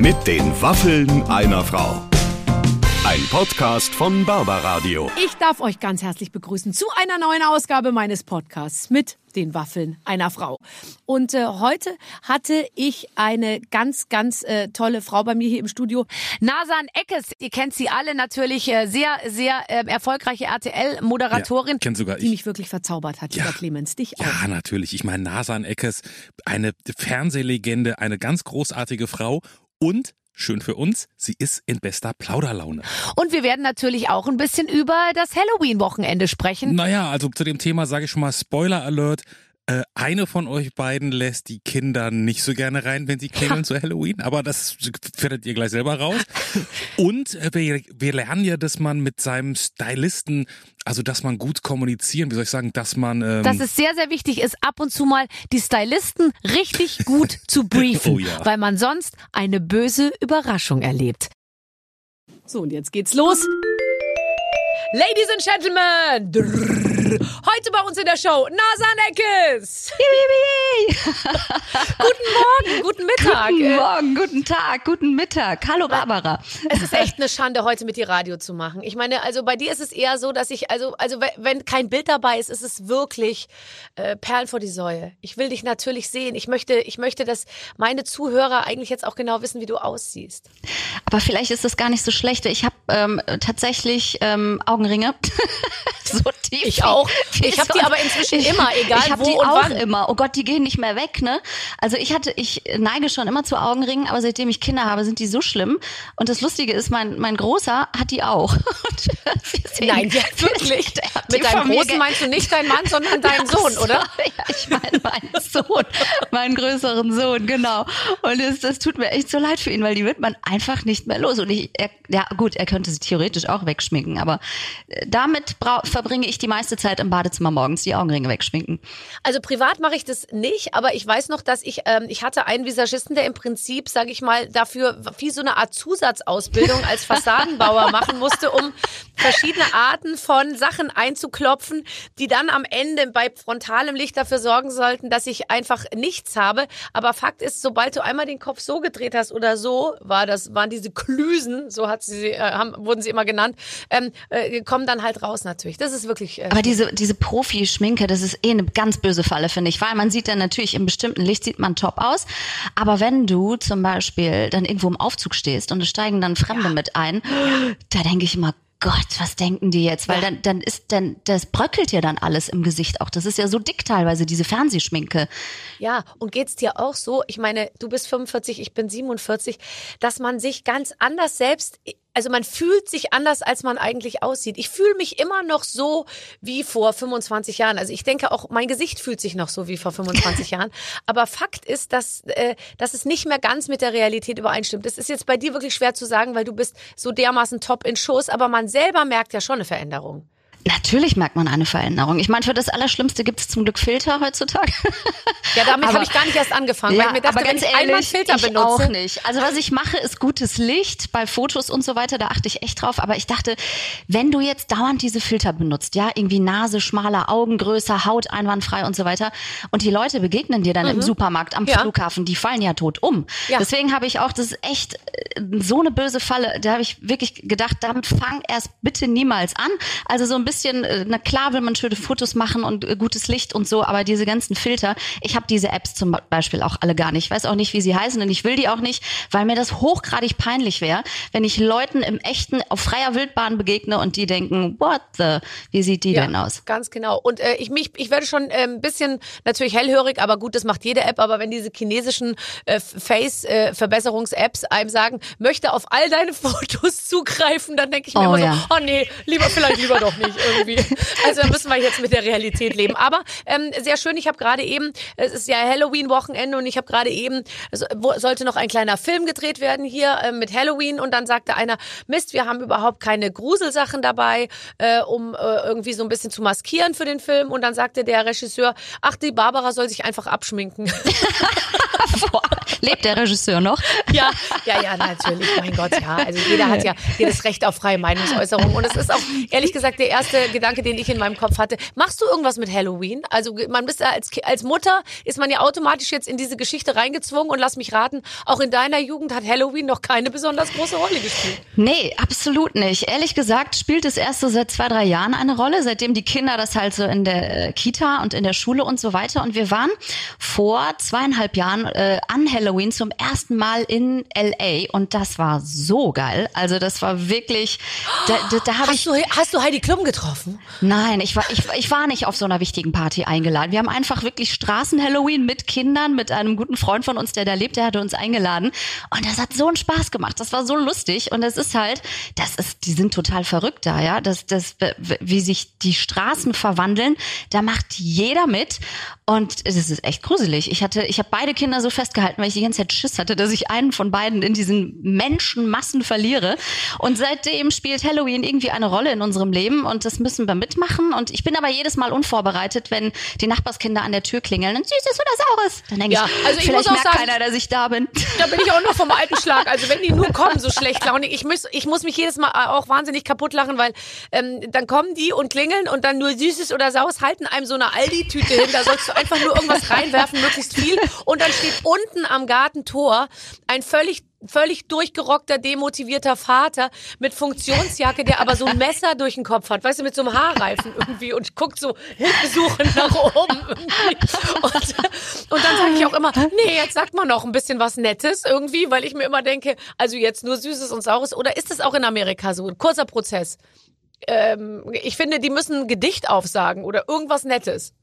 Mit den Waffeln einer Frau. Ein Podcast von Barbaradio. Ich darf euch ganz herzlich begrüßen zu einer neuen Ausgabe meines Podcasts mit den Waffeln einer Frau. Und äh, heute hatte ich eine ganz, ganz äh, tolle Frau bei mir hier im Studio. Nasan Eckes, ihr kennt sie alle natürlich, äh, sehr, sehr äh, erfolgreiche RTL-Moderatorin, Ja, sogar die ich. mich wirklich verzaubert hat, lieber Clemens. Dich auch. Ja, natürlich. Ich meine, Nasan Eckes, eine Fernsehlegende, eine ganz großartige Frau und schön für uns, sie ist in bester Plauderlaune. Und wir werden natürlich auch ein bisschen über das Halloween-Wochenende sprechen. Naja, also zu dem Thema sage ich schon mal Spoiler Alert. Äh, eine von euch beiden lässt die Kinder nicht so gerne rein, wenn sie klingeln zu Halloween, aber das findet ihr gleich selber raus. Und äh, wir, wir lernen ja, dass man mit seinem Stylisten, also dass man gut kommunizieren, wie soll ich sagen, dass man ähm, dass es sehr, sehr wichtig ist, ab und zu mal die Stylisten richtig gut zu briefen, Oh ja. weil man sonst eine böse Überraschung erlebt. So, und jetzt geht's los. Ladies and Gentlemen, drrr, heute bei uns in der Show Nasan Eckes. guten Morgen, guten Mittag. Guten Morgen, guten Tag, guten Mittag. Hallo Barbara. Es ist echt eine Schande, heute mit dir Radio zu machen. Ich meine, also bei dir ist es eher so, dass ich, also, also we- wenn kein Bild dabei ist, ist es wirklich äh, Perlen vor die Säue. Ich will dich natürlich sehen. Ich möchte, ich möchte, dass meine Zuhörer eigentlich jetzt auch genau wissen, wie du aussiehst. Aber vielleicht ist das gar nicht so schlecht. Ich habe ähm, tatsächlich ähm, Augenringe. so tief. Ich auch. Wie Ich hab die aber inzwischen immer, egal ich hab wo die und auch wann. immer. Oh Gott, die gehen nicht mehr weg, ne? Also ich hatte, ich neige schon immer zu Augenringen, aber seitdem ich Kinder habe, sind die so schlimm. Und das Lustige ist, mein, mein Großer hat die auch. Nein, ja, wirklich. Mit deinem Großen meinst du nicht deinen Mann, sondern deinen Sohn, Ach so, oder? Ja, ich meine meinen Sohn, meinen größeren Sohn, genau. Und es, das tut mir echt so leid für ihn, weil die wird man einfach nicht mehr los. Und ich, er, ja gut, er könnte sie theoretisch auch wegschminken, aber äh, damit verbringe ich die meiste Zeit im Badezimmer morgens, die Augenringe wegschminken. Also privat mache ich das nicht, aber ich weiß noch, dass ich, ähm, ich hatte einen Visagisten, der im Prinzip, sage ich mal, dafür wie so eine Art Zusatzausbildung als Fassadenbauer machen musste, um verschiedene Arten von Sachen einzuklopfen, die dann am Ende bei frontalem Licht dafür sorgen sollten, dass ich einfach nichts habe. Aber Fakt ist, sobald du einmal den Kopf so gedreht hast oder so, war das, waren diese Klüsen, so hat sie, äh, haben, wurden sie immer genannt, ähm, äh, kommen dann halt raus natürlich. Das ist wirklich. Äh, Aber diese, diese Profi-Schminke, das ist eh eine ganz böse Falle, finde ich, weil man sieht dann natürlich im bestimmten Licht sieht man top aus. Aber wenn du zum Beispiel dann irgendwo im Aufzug stehst und es steigen dann Fremde mit ein, da denke ich immer, Gott, was denken die jetzt? Weil dann, dann ist, dann, das bröckelt ja dann alles im Gesicht auch. Das ist ja so dick teilweise, diese Fernsehschminke. Ja, und geht's dir auch so? Ich meine, du bist 45, ich bin 47, dass man sich ganz anders selbst, also man fühlt sich anders, als man eigentlich aussieht. Ich fühle mich immer noch so wie vor 25 Jahren. Also ich denke auch, mein Gesicht fühlt sich noch so wie vor 25 Jahren. Aber Fakt ist, dass, äh, dass es nicht mehr ganz mit der Realität übereinstimmt. Das ist jetzt bei dir wirklich schwer zu sagen, weil du bist so dermaßen top in Schuss, aber man selber merkt ja schon eine Veränderung. Natürlich merkt man eine Veränderung. Ich meine, für das Allerschlimmste gibt es zum Glück Filter heutzutage. Ja, damit habe ich gar nicht erst angefangen, weil ich mir dachte, aber wenn ganz ich einmal einen ehrlich, Filter ich benutze. auch nicht. Also was ich mache, ist gutes Licht bei Fotos und so weiter. Da achte ich echt drauf. Aber ich dachte, wenn du jetzt dauernd diese Filter benutzt, ja, irgendwie Nase schmaler, Augen größer, Haut einwandfrei und so weiter, und die Leute begegnen dir dann im Supermarkt, am Mhm. Ja. Flughafen, die fallen ja tot um. Ja. Deswegen habe ich auch, das ist echt äh, so eine böse Falle. Da habe ich wirklich gedacht, damit fang erst bitte niemals an. Also so ein bisschen, äh, na klar will man schöne Fotos machen und äh, gutes Licht und so, aber diese ganzen Filter, ich habe diese Apps zum Beispiel auch alle gar nicht. Ich weiß auch nicht, wie sie heißen und ich will die auch nicht, weil mir das hochgradig peinlich wäre, wenn ich Leuten im echten, auf freier Wildbahn begegne und die denken, what the, wie sieht die denn aus? Ganz genau. Und äh, ich mich, ich werde schon äh, ein bisschen natürlich hellhörig, aber gut, das macht jede App. Aber wenn diese chinesischen äh, Face-Verbesserungs-Apps einem sagen, möchte auf all deine Fotos zugreifen, dann denke ich mir Oh, immer ja. so, oh nee, lieber vielleicht lieber doch nicht irgendwie. Also da müssen wir jetzt mit der Realität leben. Aber ähm, sehr schön. Ich habe gerade eben, es ist ja Halloween-Wochenende und ich habe gerade eben, es wo- sollte noch ein kleiner Film gedreht werden hier äh, mit Halloween und dann sagte einer, Mist, wir haben überhaupt keine Gruselsachen dabei, äh, um äh, irgendwie so ein bisschen zu maskieren für den Film. Und dann sagte der Regisseur, ach, die Barbara soll sich einfach abschminken. Lebt der Regisseur noch? Ja, ja, ja, natürlich. Mein Gott, ja. Also jeder hat ja jedes Recht auf freie Meinungsäußerung. Und es ist auch, ehrlich gesagt, der erste Gedanke, den ich in meinem Kopf hatte. Machst du irgendwas mit Halloween? Also man bist ja als, als Mutter, ist man ja automatisch jetzt in diese Geschichte reingezwungen. Und lass mich raten, auch in deiner Jugend hat Halloween noch keine besonders große Rolle gespielt. Nee, absolut nicht. Ehrlich gesagt spielt es erst so seit zwei, drei Jahren eine Rolle, seitdem die Kinder das halt so in der äh, Kita und in der Schule und so weiter. Und wir waren vor zweieinhalb Jahren äh, an Halloween zum ersten Mal in LA und das war so geil. Also das war wirklich, da, da, da habe ich. Hast du, hast du Heidi Klum getroffen? Nein, ich war, ich, ich war nicht auf so einer wichtigen Party eingeladen. Wir haben einfach wirklich Straßen-Halloween mit Kindern, mit einem guten Freund von uns, der da lebt, der hatte uns eingeladen. Und das hat so einen Spaß gemacht. Das war so lustig. Und es ist halt, das ist, die sind total verrückt da, ja. Das, das, wie sich die Straßen verwandeln, da macht jeder mit. Und es ist echt gruselig. Ich hatte, ich habe beide Kinder so festgehalten, weil ich die ganze Zeit Schiss hatte, dass ich einen von beiden in diesen Menschenmassen verliere. Und seitdem spielt Halloween irgendwie eine Rolle in unserem Leben und das müssen wir mitmachen. Und ich bin aber jedes Mal unvorbereitet, wenn die Nachbarskinder an der Tür klingeln. Ein süßes oder saures. Dann denke Ja, ich, also ich vielleicht muss auch merkt sagen- keiner, dass ich da bin. Da bin ich auch noch vom alten Schlag. Also wenn die nur kommen, so schlecht launig. Ich muss, ich muss mich jedes Mal auch wahnsinnig kaputt lachen, weil ähm, dann kommen die und klingeln und dann nur Süßes oder Saus halten einem so eine Aldi-Tüte hin. Da sollst du einfach nur irgendwas reinwerfen, möglichst viel. Und dann steht unten am Gartentor ein völlig völlig durchgerockter, demotivierter Vater mit Funktionsjacke, der aber so ein Messer durch den Kopf hat, weißt du, mit so einem Haarreifen irgendwie und guckt so hilfesuchend nach oben. Und, und dann sage ich auch immer, nee, jetzt sagt man noch ein bisschen was Nettes irgendwie, weil ich mir immer denke, also jetzt nur Süßes und Saures. Oder ist es auch in Amerika so? Ein kurzer Prozess. Ähm, ich finde, die müssen ein Gedicht aufsagen oder irgendwas Nettes.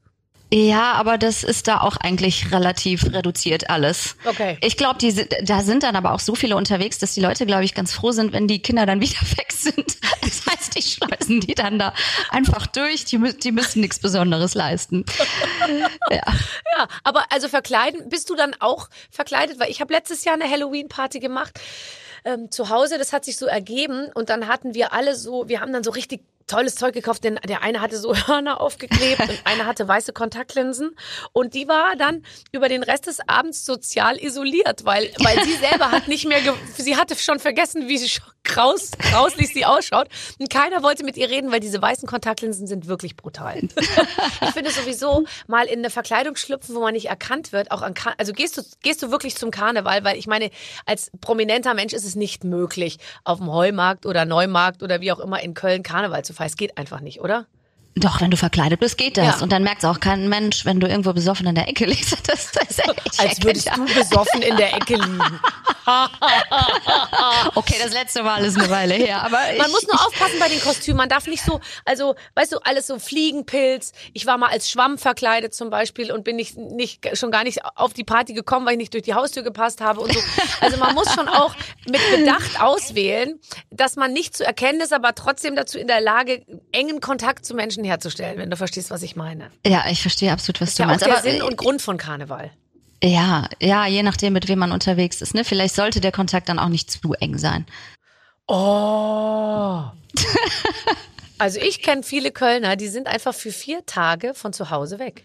Ja, aber das ist da auch eigentlich relativ reduziert alles. Okay. Ich glaube, die sind, da sind dann aber auch so viele unterwegs, dass die Leute, glaube ich, ganz froh sind, wenn die Kinder dann wieder weg sind. Das heißt, die schleusen die dann da einfach durch. Die, die müssen nichts Besonderes leisten. Ja. Ja, aber also verkleiden, bist du dann auch verkleidet? Weil ich habe letztes Jahr eine Halloween-Party gemacht ähm, zu Hause, das hat sich so ergeben und dann hatten wir alle so, wir haben dann so richtig tolles Zeug gekauft, denn der eine hatte so Hörner aufgeklebt und einer hatte weiße Kontaktlinsen. Und die war dann über den Rest des Abends sozial isoliert, weil, weil sie selber hat nicht mehr, sie hatte schon vergessen, wie sie graus, grauslich sie ausschaut und keiner wollte mit ihr reden, weil diese weißen Kontaktlinsen sind wirklich brutal. Ich finde sowieso mal in eine Verkleidung schlüpfen, wo man nicht erkannt wird, auch an Kar also gehst du gehst du wirklich zum Karneval, weil ich meine, als prominenter Mensch ist es nicht möglich, auf dem Heumarkt oder Neumarkt oder wie auch immer in Köln Karneval zu feiern. Es geht einfach nicht, oder? Doch, wenn du verkleidet bist, geht das. Ja. Und dann merkt auch kein Mensch, wenn du irgendwo besoffen in der Ecke liegst. Das, das Als würdest du besoffen in der Ecke liegen. Okay, das letzte Mal ist eine Weile her. Aber Man ich, muss nur aufpassen bei den Kostümen. Man darf nicht so, also, weißt du, alles so Fliegenpilz. Ich war mal als Schwamm verkleidet zum Beispiel und bin nicht, nicht, schon gar nicht auf die Party gekommen, weil ich nicht durch die Haustür gepasst habe und so. Also man muss schon auch mit Bedacht auswählen, dass man nicht zu erkennen ist, aber trotzdem dazu in der Lage, engen Kontakt zu Menschen herzustellen, wenn du verstehst, was ich meine. Ja, ich verstehe absolut, was ist du ja auch meinst. der Aber Sinn und Grund von Karneval. ja, ja, je nachdem, mit wem man unterwegs ist. Ne? Vielleicht sollte der Kontakt dann auch nicht zu eng sein. Oh. Also ich kenne viele Kölner, die sind einfach für vier Tage von zu Hause weg.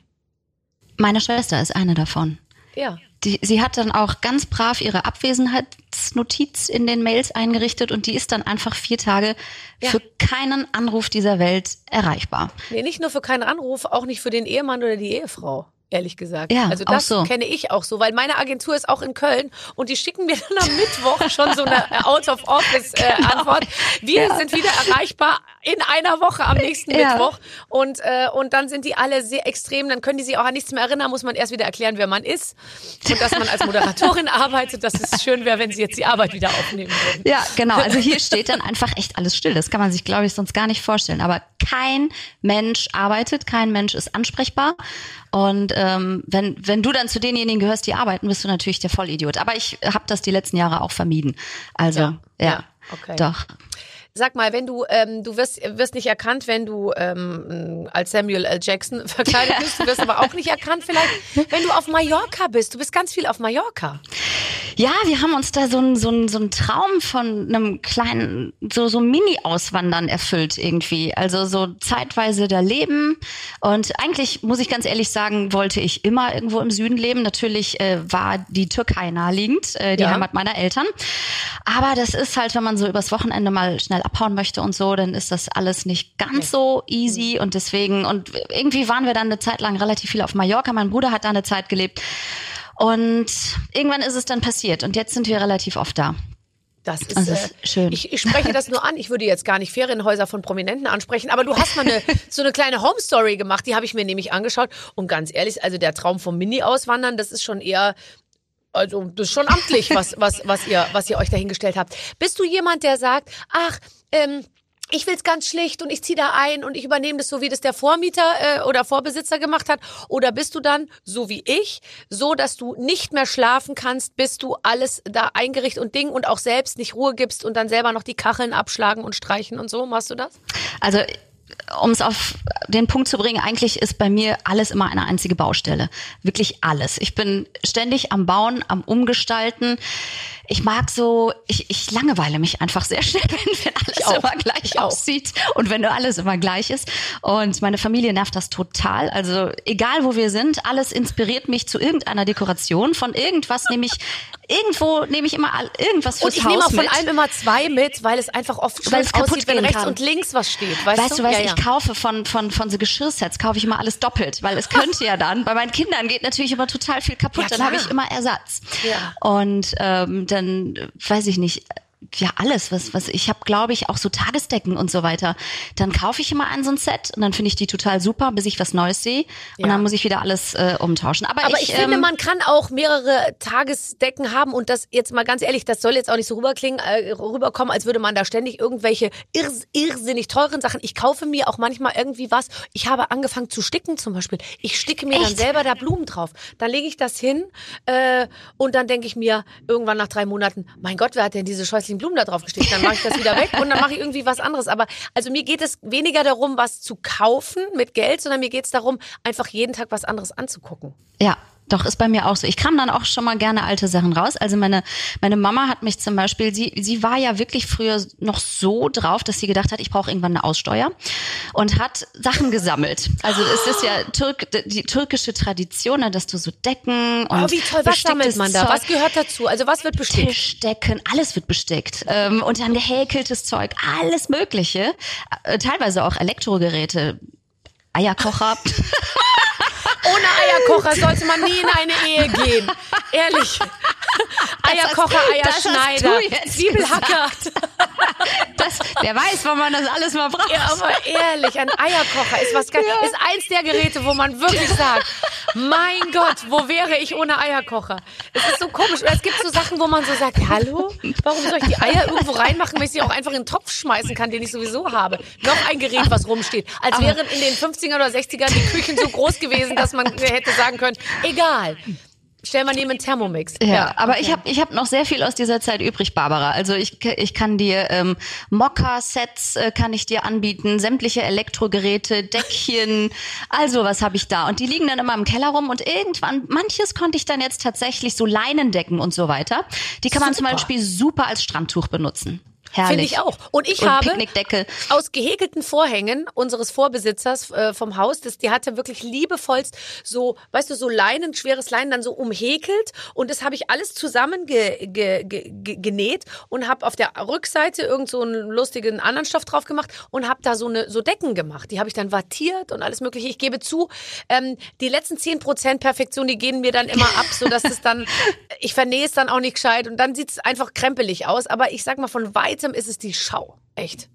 Meine Schwester ist eine davon. Ja. Die, sie hat dann auch ganz brav ihre Abwesenheitsnotiz in den Mails eingerichtet und die ist dann einfach vier Tage Ja. für keinen Anruf dieser Welt erreichbar. Nee, nicht nur für keinen Anruf, auch nicht für den Ehemann oder die Ehefrau. Ehrlich gesagt. Ja, also das so. kenne ich auch so, weil meine Agentur ist auch in Köln und die schicken mir dann am Mittwoch schon so eine Out-of-Office-Antwort. Wir Ja. sind wieder erreichbar in einer Woche am nächsten Ja. Mittwoch und äh, und dann sind die alle sehr extrem. Dann können die sich auch an nichts mehr erinnern. Muss man erst wieder erklären, wer man ist und dass man als Moderatorin arbeitet. Dass es schön wäre, wenn sie jetzt die Arbeit wieder aufnehmen würden. Ja, genau. Also hier steht dann einfach echt alles still. Das kann man sich, glaube ich, sonst gar nicht vorstellen. Aber kein Mensch arbeitet, kein Mensch ist ansprechbar. Und ähm, wenn, wenn du dann zu denjenigen gehörst, die arbeiten, bist du natürlich der Vollidiot. Aber ich habe das die letzten Jahre auch vermieden. Also, Ja, ja, ja, okay. doch. Sag mal, wenn du, ähm, du wirst, wirst nicht erkannt, wenn du ähm, als Samuel L. Jackson verkleidet bist. Du wirst aber auch nicht erkannt, vielleicht, wenn du auf Mallorca bist. Du bist ganz viel auf Mallorca. Ja, wir haben uns da so ein so ein so ein Traum von einem kleinen, so, so Mini-Auswandern erfüllt irgendwie. Also so zeitweise da leben. Und eigentlich, muss ich ganz ehrlich sagen, wollte ich immer irgendwo im Süden leben. Natürlich äh, war die Türkei naheliegend, äh, die Ja. Heimat meiner Eltern. Aber das ist halt, wenn man so übers Wochenende mal schnell abhauen möchte und so, dann ist das alles nicht ganz so easy. Und deswegen, und irgendwie waren wir dann eine Zeit lang relativ viel auf Mallorca. Mein Bruder hat da eine Zeit gelebt. Und irgendwann ist es dann passiert. Und jetzt sind wir relativ oft da. Das ist, Das äh, ist schön. Ich, ich spreche das nur an. Ich würde jetzt gar nicht Ferienhäuser von Prominenten ansprechen, aber du hast mal eine, so eine kleine Home Story gemacht. Die habe ich mir nämlich angeschaut. Und ganz ehrlich, also der Traum vom Mini-Auswandern, das ist schon eher. Also, das ist schon amtlich, was, was, was, ihr, was ihr euch dahingestellt habt. Bist du jemand, der sagt, ach, ähm, ich will's ganz schlicht und ich ziehe da ein und ich übernehme das so, wie das der Vormieter äh, oder Vorbesitzer gemacht hat? Oder bist du dann, so wie ich, so, dass du nicht mehr schlafen kannst, bis du alles da eingerichtet und Ding und auch selbst nicht Ruhe gibst und dann selber noch die Kacheln abschlagen und streichen und so? Machst du das? Also um es auf den Punkt zu bringen, eigentlich ist bei mir alles immer eine einzige Baustelle. Wirklich alles. Ich bin ständig am Bauen, am Umgestalten. Ich mag so, ich, ich langeweile mich einfach sehr schnell, wenn, alles auch. immer gleich aussieht und wenn alles immer gleich ist. Und meine Familie nervt das total. Also egal wo wir sind, alles inspiriert mich zu irgendeiner Dekoration. Von irgendwas nehme ich, irgendwo nehme ich immer all- irgendwas fürs Und ich Haus nehme auch von mit. allem immer zwei mit, weil es einfach oft Weil es kaputt aussieht, wenn rechts kann. und links was steht. Weißt, Weißt du, was ja, ja. ich kaufe von, von, von so Geschirrsets, kaufe ich immer alles doppelt, weil es könnte ja dann, bei meinen Kindern geht natürlich immer total viel kaputt, Ja, dann habe ich immer Ersatz. Ja. Und ähm, dann, äh, weiß ich nicht, ja alles, was, was ich habe, glaube ich, auch so Tagesdecken und so weiter. Dann kaufe ich immer ein so ein Set und dann finde ich die total super, bis ich was Neues sehe. Ja. Und dann muss ich wieder alles äh, umtauschen. Aber, Aber ich, ich, finde, ähm, man kann auch mehrere Tagesdecken haben und das jetzt mal ganz ehrlich, das soll jetzt auch nicht so rüberklingen, äh, rüberkommen, als würde man da ständig irgendwelche irrs irrsinnig teuren Sachen. Ich kaufe mir auch manchmal irgendwie was. Ich habe angefangen zu sticken zum Beispiel. Ich sticke mir dann Echt? selber da Blumen drauf. Dann lege ich das hin äh, und dann denke ich mir irgendwann nach drei Monaten, mein Gott, wer hat denn diese scheußlichen Blumen da drauf gestickt? Dann mache ich das wieder weg und dann mache ich irgendwie was anderes. Aber also mir geht es weniger darum, was zu kaufen mit Geld, sondern mir geht es darum, einfach jeden Tag was anderes anzugucken. Ja, doch, ist bei mir auch so. Ich kram dann auch schon mal gerne alte Sachen raus. Also meine, meine Mama hat mich zum Beispiel, sie, sie war ja wirklich früher noch so drauf, dass sie gedacht hat, ich brauche irgendwann eine Aussteuer und hat Sachen gesammelt. Also es ist ja Türk, die türkische Tradition, ne, dass du so Decken und Oh, wie toll, was sammelt man da? Zeug- Was gehört dazu? Also was wird bestickt? Tischdecken, alles wird bestickt. Ähm, und dann gehäkeltes Zeug, alles Mögliche. Äh, teilweise auch Elektrogeräte, Eierkocher. Ohne Eierkocher sollte man nie in eine Ehe gehen. Ehrlich. Eierkocher, Eierschneider, Zwiebelhacker. Das, wer weiß, wann man das alles mal braucht. Ja, aber ehrlich, ein Eierkocher ist was geil. Ist eins der Geräte, wo man wirklich sagt, mein Gott, wo wäre ich ohne Eierkocher? Es ist so komisch. Oder es gibt so Sachen, wo man so sagt, hallo, warum soll ich die Eier irgendwo reinmachen, wenn ich sie auch einfach in den Topf schmeißen kann, den ich sowieso habe? Noch ein Gerät, was rumsteht. Als wären in den 50er oder 60ern die Küchen so groß gewesen, dass man hätte sagen können, egal. Stell mal neben einen Thermomix. Ja, aber ich habe ich hab noch sehr viel aus dieser Zeit übrig, Barbara. Also ich, ich kann dir ähm, Mokka-Sets äh, kann ich dir anbieten, sämtliche Elektrogeräte, Deckchen, also was habe ich da. Und die liegen dann immer im Keller rum und irgendwann, manches konnte ich dann jetzt tatsächlich so Leinendecken und so weiter. Die kann man zum. Beispiel super als Strandtuch benutzen. Herrlich. Finde ich auch. Und ich Und habe Picknickdecke. aus gehäkelten Vorhängen unseres Vorbesitzers äh, vom Haus, das, die hatte wirklich liebevollst so, weißt du, so Leinen, schweres Leinen dann so umhäkelt und das habe ich alles zusammen ge, ge, ge, ge, genäht und habe auf der Rückseite irgend so einen lustigen anderen Stoff drauf gemacht und habe da so eine so Decken gemacht. Die habe ich dann wattiert und alles mögliche. Ich gebe zu, ähm, die letzten 10% Perfektion, die gehen mir dann immer ab, so dass es dann ich vernähe es dann auch nicht gescheit und dann sieht es einfach krempelig aus, aber ich sag mal von weitem ist es die Schau, echt.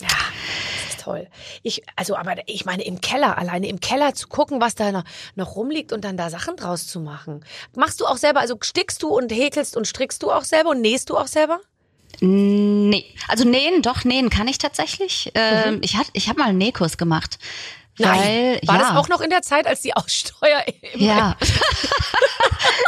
Ja, das ist toll. Ich, also, aber ich meine, im Keller, alleine im Keller zu gucken, was da noch, noch rumliegt und dann da Sachen draus zu machen. Machst du auch selber, also stickst du und häkelst und strickst du auch selber und nähst du auch selber? Nee, also nähen, doch nähen kann ich tatsächlich. Ähm, Ich, hat, ich habe mal einen Nähkurs gemacht. Weil, War ja. das auch noch in der Zeit, als die Aussteuer im Ja.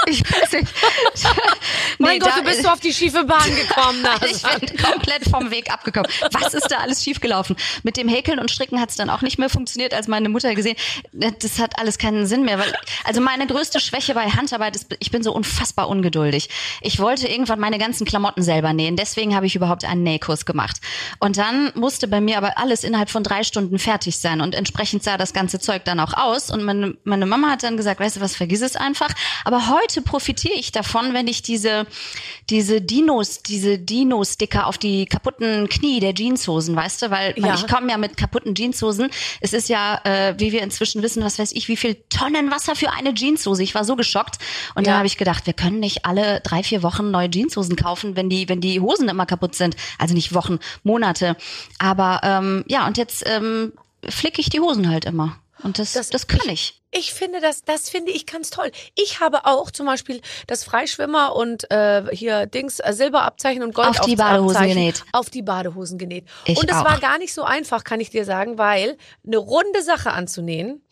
Ich weiß nicht. Mein Nee, Gott, du bist so auf die schiefe Bahn gekommen. Ich bin komplett vom Weg abgekommen. Was ist da alles schiefgelaufen? Mit dem Häkeln und Stricken hat es dann auch nicht mehr funktioniert, als meine Mutter gesehen. Das hat alles keinen Sinn mehr. Weil, also meine größte Schwäche bei Handarbeit ist, ich bin so unfassbar ungeduldig. Ich wollte irgendwann meine ganzen Klamotten selber nähen. Deswegen habe ich überhaupt einen Nähkurs gemacht. Und dann musste bei mir aber alles innerhalb von drei Stunden fertig sein. Und entsprechend sah das ganze Zeug dann auch aus. Und meine, meine Mama hat dann gesagt, weißt du was, vergiss es einfach. Aber heute profitiere ich davon, wenn ich diese, diese Dinos, diese Dino-Sticker auf die kaputten Knie der Jeanshosen, weißt du, weil man, Ja. ich komme ja mit kaputten Jeanshosen. Es ist ja, äh, wie wir inzwischen wissen, was weiß ich, wie viel Tonnen Wasser für eine Jeanshose. Ich war so geschockt. Und Ja. dann habe ich gedacht, wir können nicht alle drei, vier Wochen neue Jeanshosen kaufen, wenn die, wenn die Hosen immer kaputt sind. Also nicht Wochen, Monate. Aber ähm, ja, und jetzt ähm, flicke ich die Hosen halt immer. Und das, Das- das, kann ich. Ich finde das, das finde ich ganz toll. Ich habe auch zum Beispiel das Freischwimmer und äh, hier Dings äh, Silberabzeichen und Gold Auf die Badehosen genäht. Auf die Badehosen genäht. Ich und es war gar nicht so einfach, kann ich dir sagen, weil eine runde Sache anzunähen.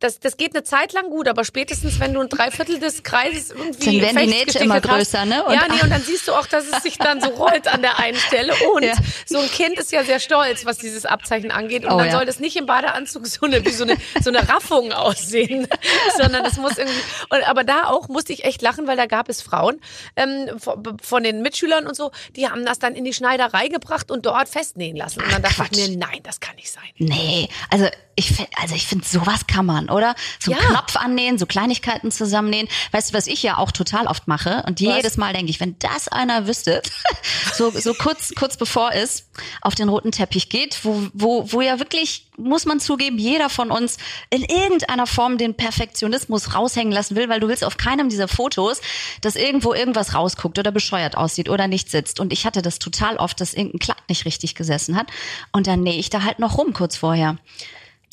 Das, das geht eine Zeit lang gut, aber spätestens, wenn du ein Dreiviertel des Kreises irgendwie Dann werden die Nähte immer größer, ne? Und- ja, nee, und dann siehst du auch, dass es sich dann so rollt an der einen Stelle. Und Ja. so ein Kind ist ja sehr stolz, was dieses Abzeichen angeht. Und Oh, dann ja. soll das nicht im Badeanzug so eine, wie so eine, so eine Raffung aussehen, sondern das muss irgendwie, und, aber da auch musste ich echt lachen, weil da gab es Frauen, ähm, von, von den Mitschülern und so, die haben das dann in die Schneiderei gebracht und dort festnähen lassen. Und dann dachte Quatsch. ich mir, nein, das kann nicht sein. Nee, also ich also ich finde sowas kann man, oder? So einen Ja. Knopf annähen, so Kleinigkeiten zusammennähen. Weißt du, was ich ja auch total oft mache? Und jedes Mal denke ich, wenn das einer wüsste, so, so kurz, kurz bevor es auf den roten Teppich geht, wo, wo, wo ja wirklich, muss man zugeben, jeder von uns in irgendeiner Form den Perfektionismus raushängen lassen will, weil du willst auf keinem dieser Fotos, dass irgendwo irgendwas rausguckt oder bescheuert aussieht oder nicht sitzt. Und ich hatte das total oft, dass irgendein Kleid nicht richtig gesessen hat. Und dann nähe ich da halt noch rum kurz vorher.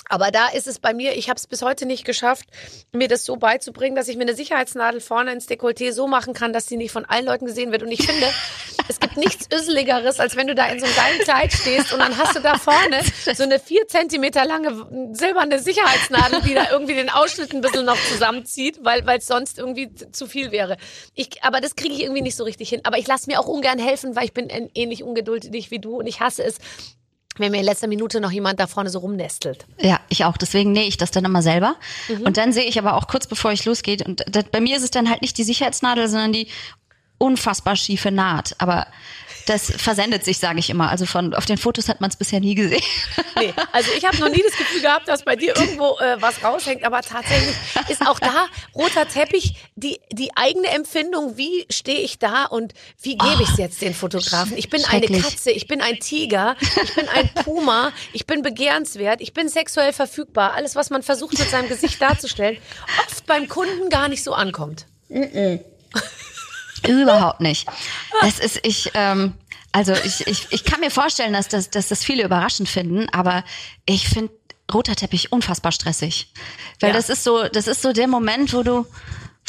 Aber da ist es bei mir, ich habe es bis heute nicht geschafft, mir das so beizubringen, dass ich mir eine Sicherheitsnadel vorne ins Dekolleté so machen kann, dass sie nicht von allen Leuten gesehen wird. Und ich finde, es gibt nichts Öseligeres, als wenn du da in so einem geilen Kleid stehst und dann hast du da vorne so eine vier Zentimeter lange silberne Sicherheitsnadel, die da irgendwie den Ausschnitt ein bisschen noch zusammenzieht, weil weil es sonst irgendwie zu viel wäre. Ich, aber das kriege ich irgendwie nicht so richtig hin. Aber ich lasse mir auch ungern helfen, weil ich bin ähn- ähnlich ungeduldig wie du und ich hasse es, wenn mir in letzter Minute noch jemand da vorne so rumnestelt. Ja, ich auch. Deswegen nähe ich das dann immer selber. Mhm. Und dann sehe ich aber auch kurz bevor ich losgehe, und das, bei mir ist es dann halt nicht die Sicherheitsnadel, sondern die unfassbar schiefe Naht. Aber das versendet sich, sage ich immer. Also von auf den Fotos hat man es bisher nie gesehen. Nee, also ich habe noch nie das Gefühl gehabt, dass bei dir irgendwo äh, was raushängt, aber tatsächlich ist auch da roter Teppich die, die eigene Empfindung, wie stehe ich da und wie gebe ich es jetzt den Fotografen? Ich bin eine. Katze, ich bin ein Tiger, ich bin ein Puma, ich bin begehrenswert, ich bin sexuell verfügbar. Alles, was man versucht mit seinem Gesicht darzustellen, oft beim Kunden gar nicht so ankommt. Überhaupt nicht. Das ist ich. Ähm, also ich, ich, ich kann mir vorstellen, dass das, dass das viele überraschend finden, aber ich finde roter Teppich unfassbar stressig, weil Ja. das ist so, das ist so der Moment, wo du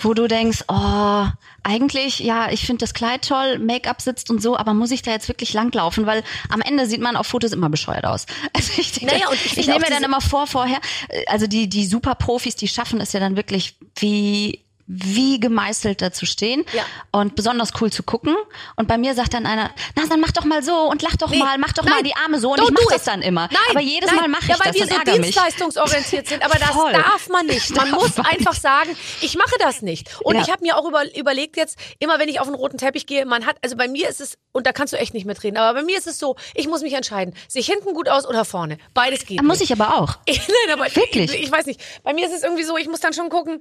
wo du denkst, oh, eigentlich, ja, ich finde das Kleid toll, Make-up sitzt und so, aber muss ich da jetzt wirklich langlaufen? Weil am Ende sieht man auf Fotos immer bescheuert aus. Also ich, denke, Naja, ich ich, nehme mir dann immer vor, vorher, äh, also die, die Superprofis, die schaffen es ja dann wirklich wie wie gemeißelt da zu stehen Ja. und besonders cool zu gucken. Und bei mir sagt dann einer, na, dann mach doch mal so und lach doch Nee, mal, mach doch nein, mal die Arme so und ich mach das dann immer. Nein, aber jedes nein. Mal mache ich ja, weil das, wir das so dienstleistungsorientiert sind. Aber das Voll. darf man nicht. Man Darf muss man einfach nicht. sagen, ich mache das nicht. Und Ja. ich habe mir auch über, überlegt jetzt, immer wenn ich auf einen roten Teppich gehe, man hat, also bei mir ist es, und da kannst du echt nicht mitreden, aber bei mir ist es so, ich muss mich entscheiden, sehe ich hinten gut aus oder vorne. Beides geht. Muss ich aber auch. Nein, aber Wirklich? Ich, ich weiß nicht. Bei mir ist es irgendwie so, ich muss dann schon gucken,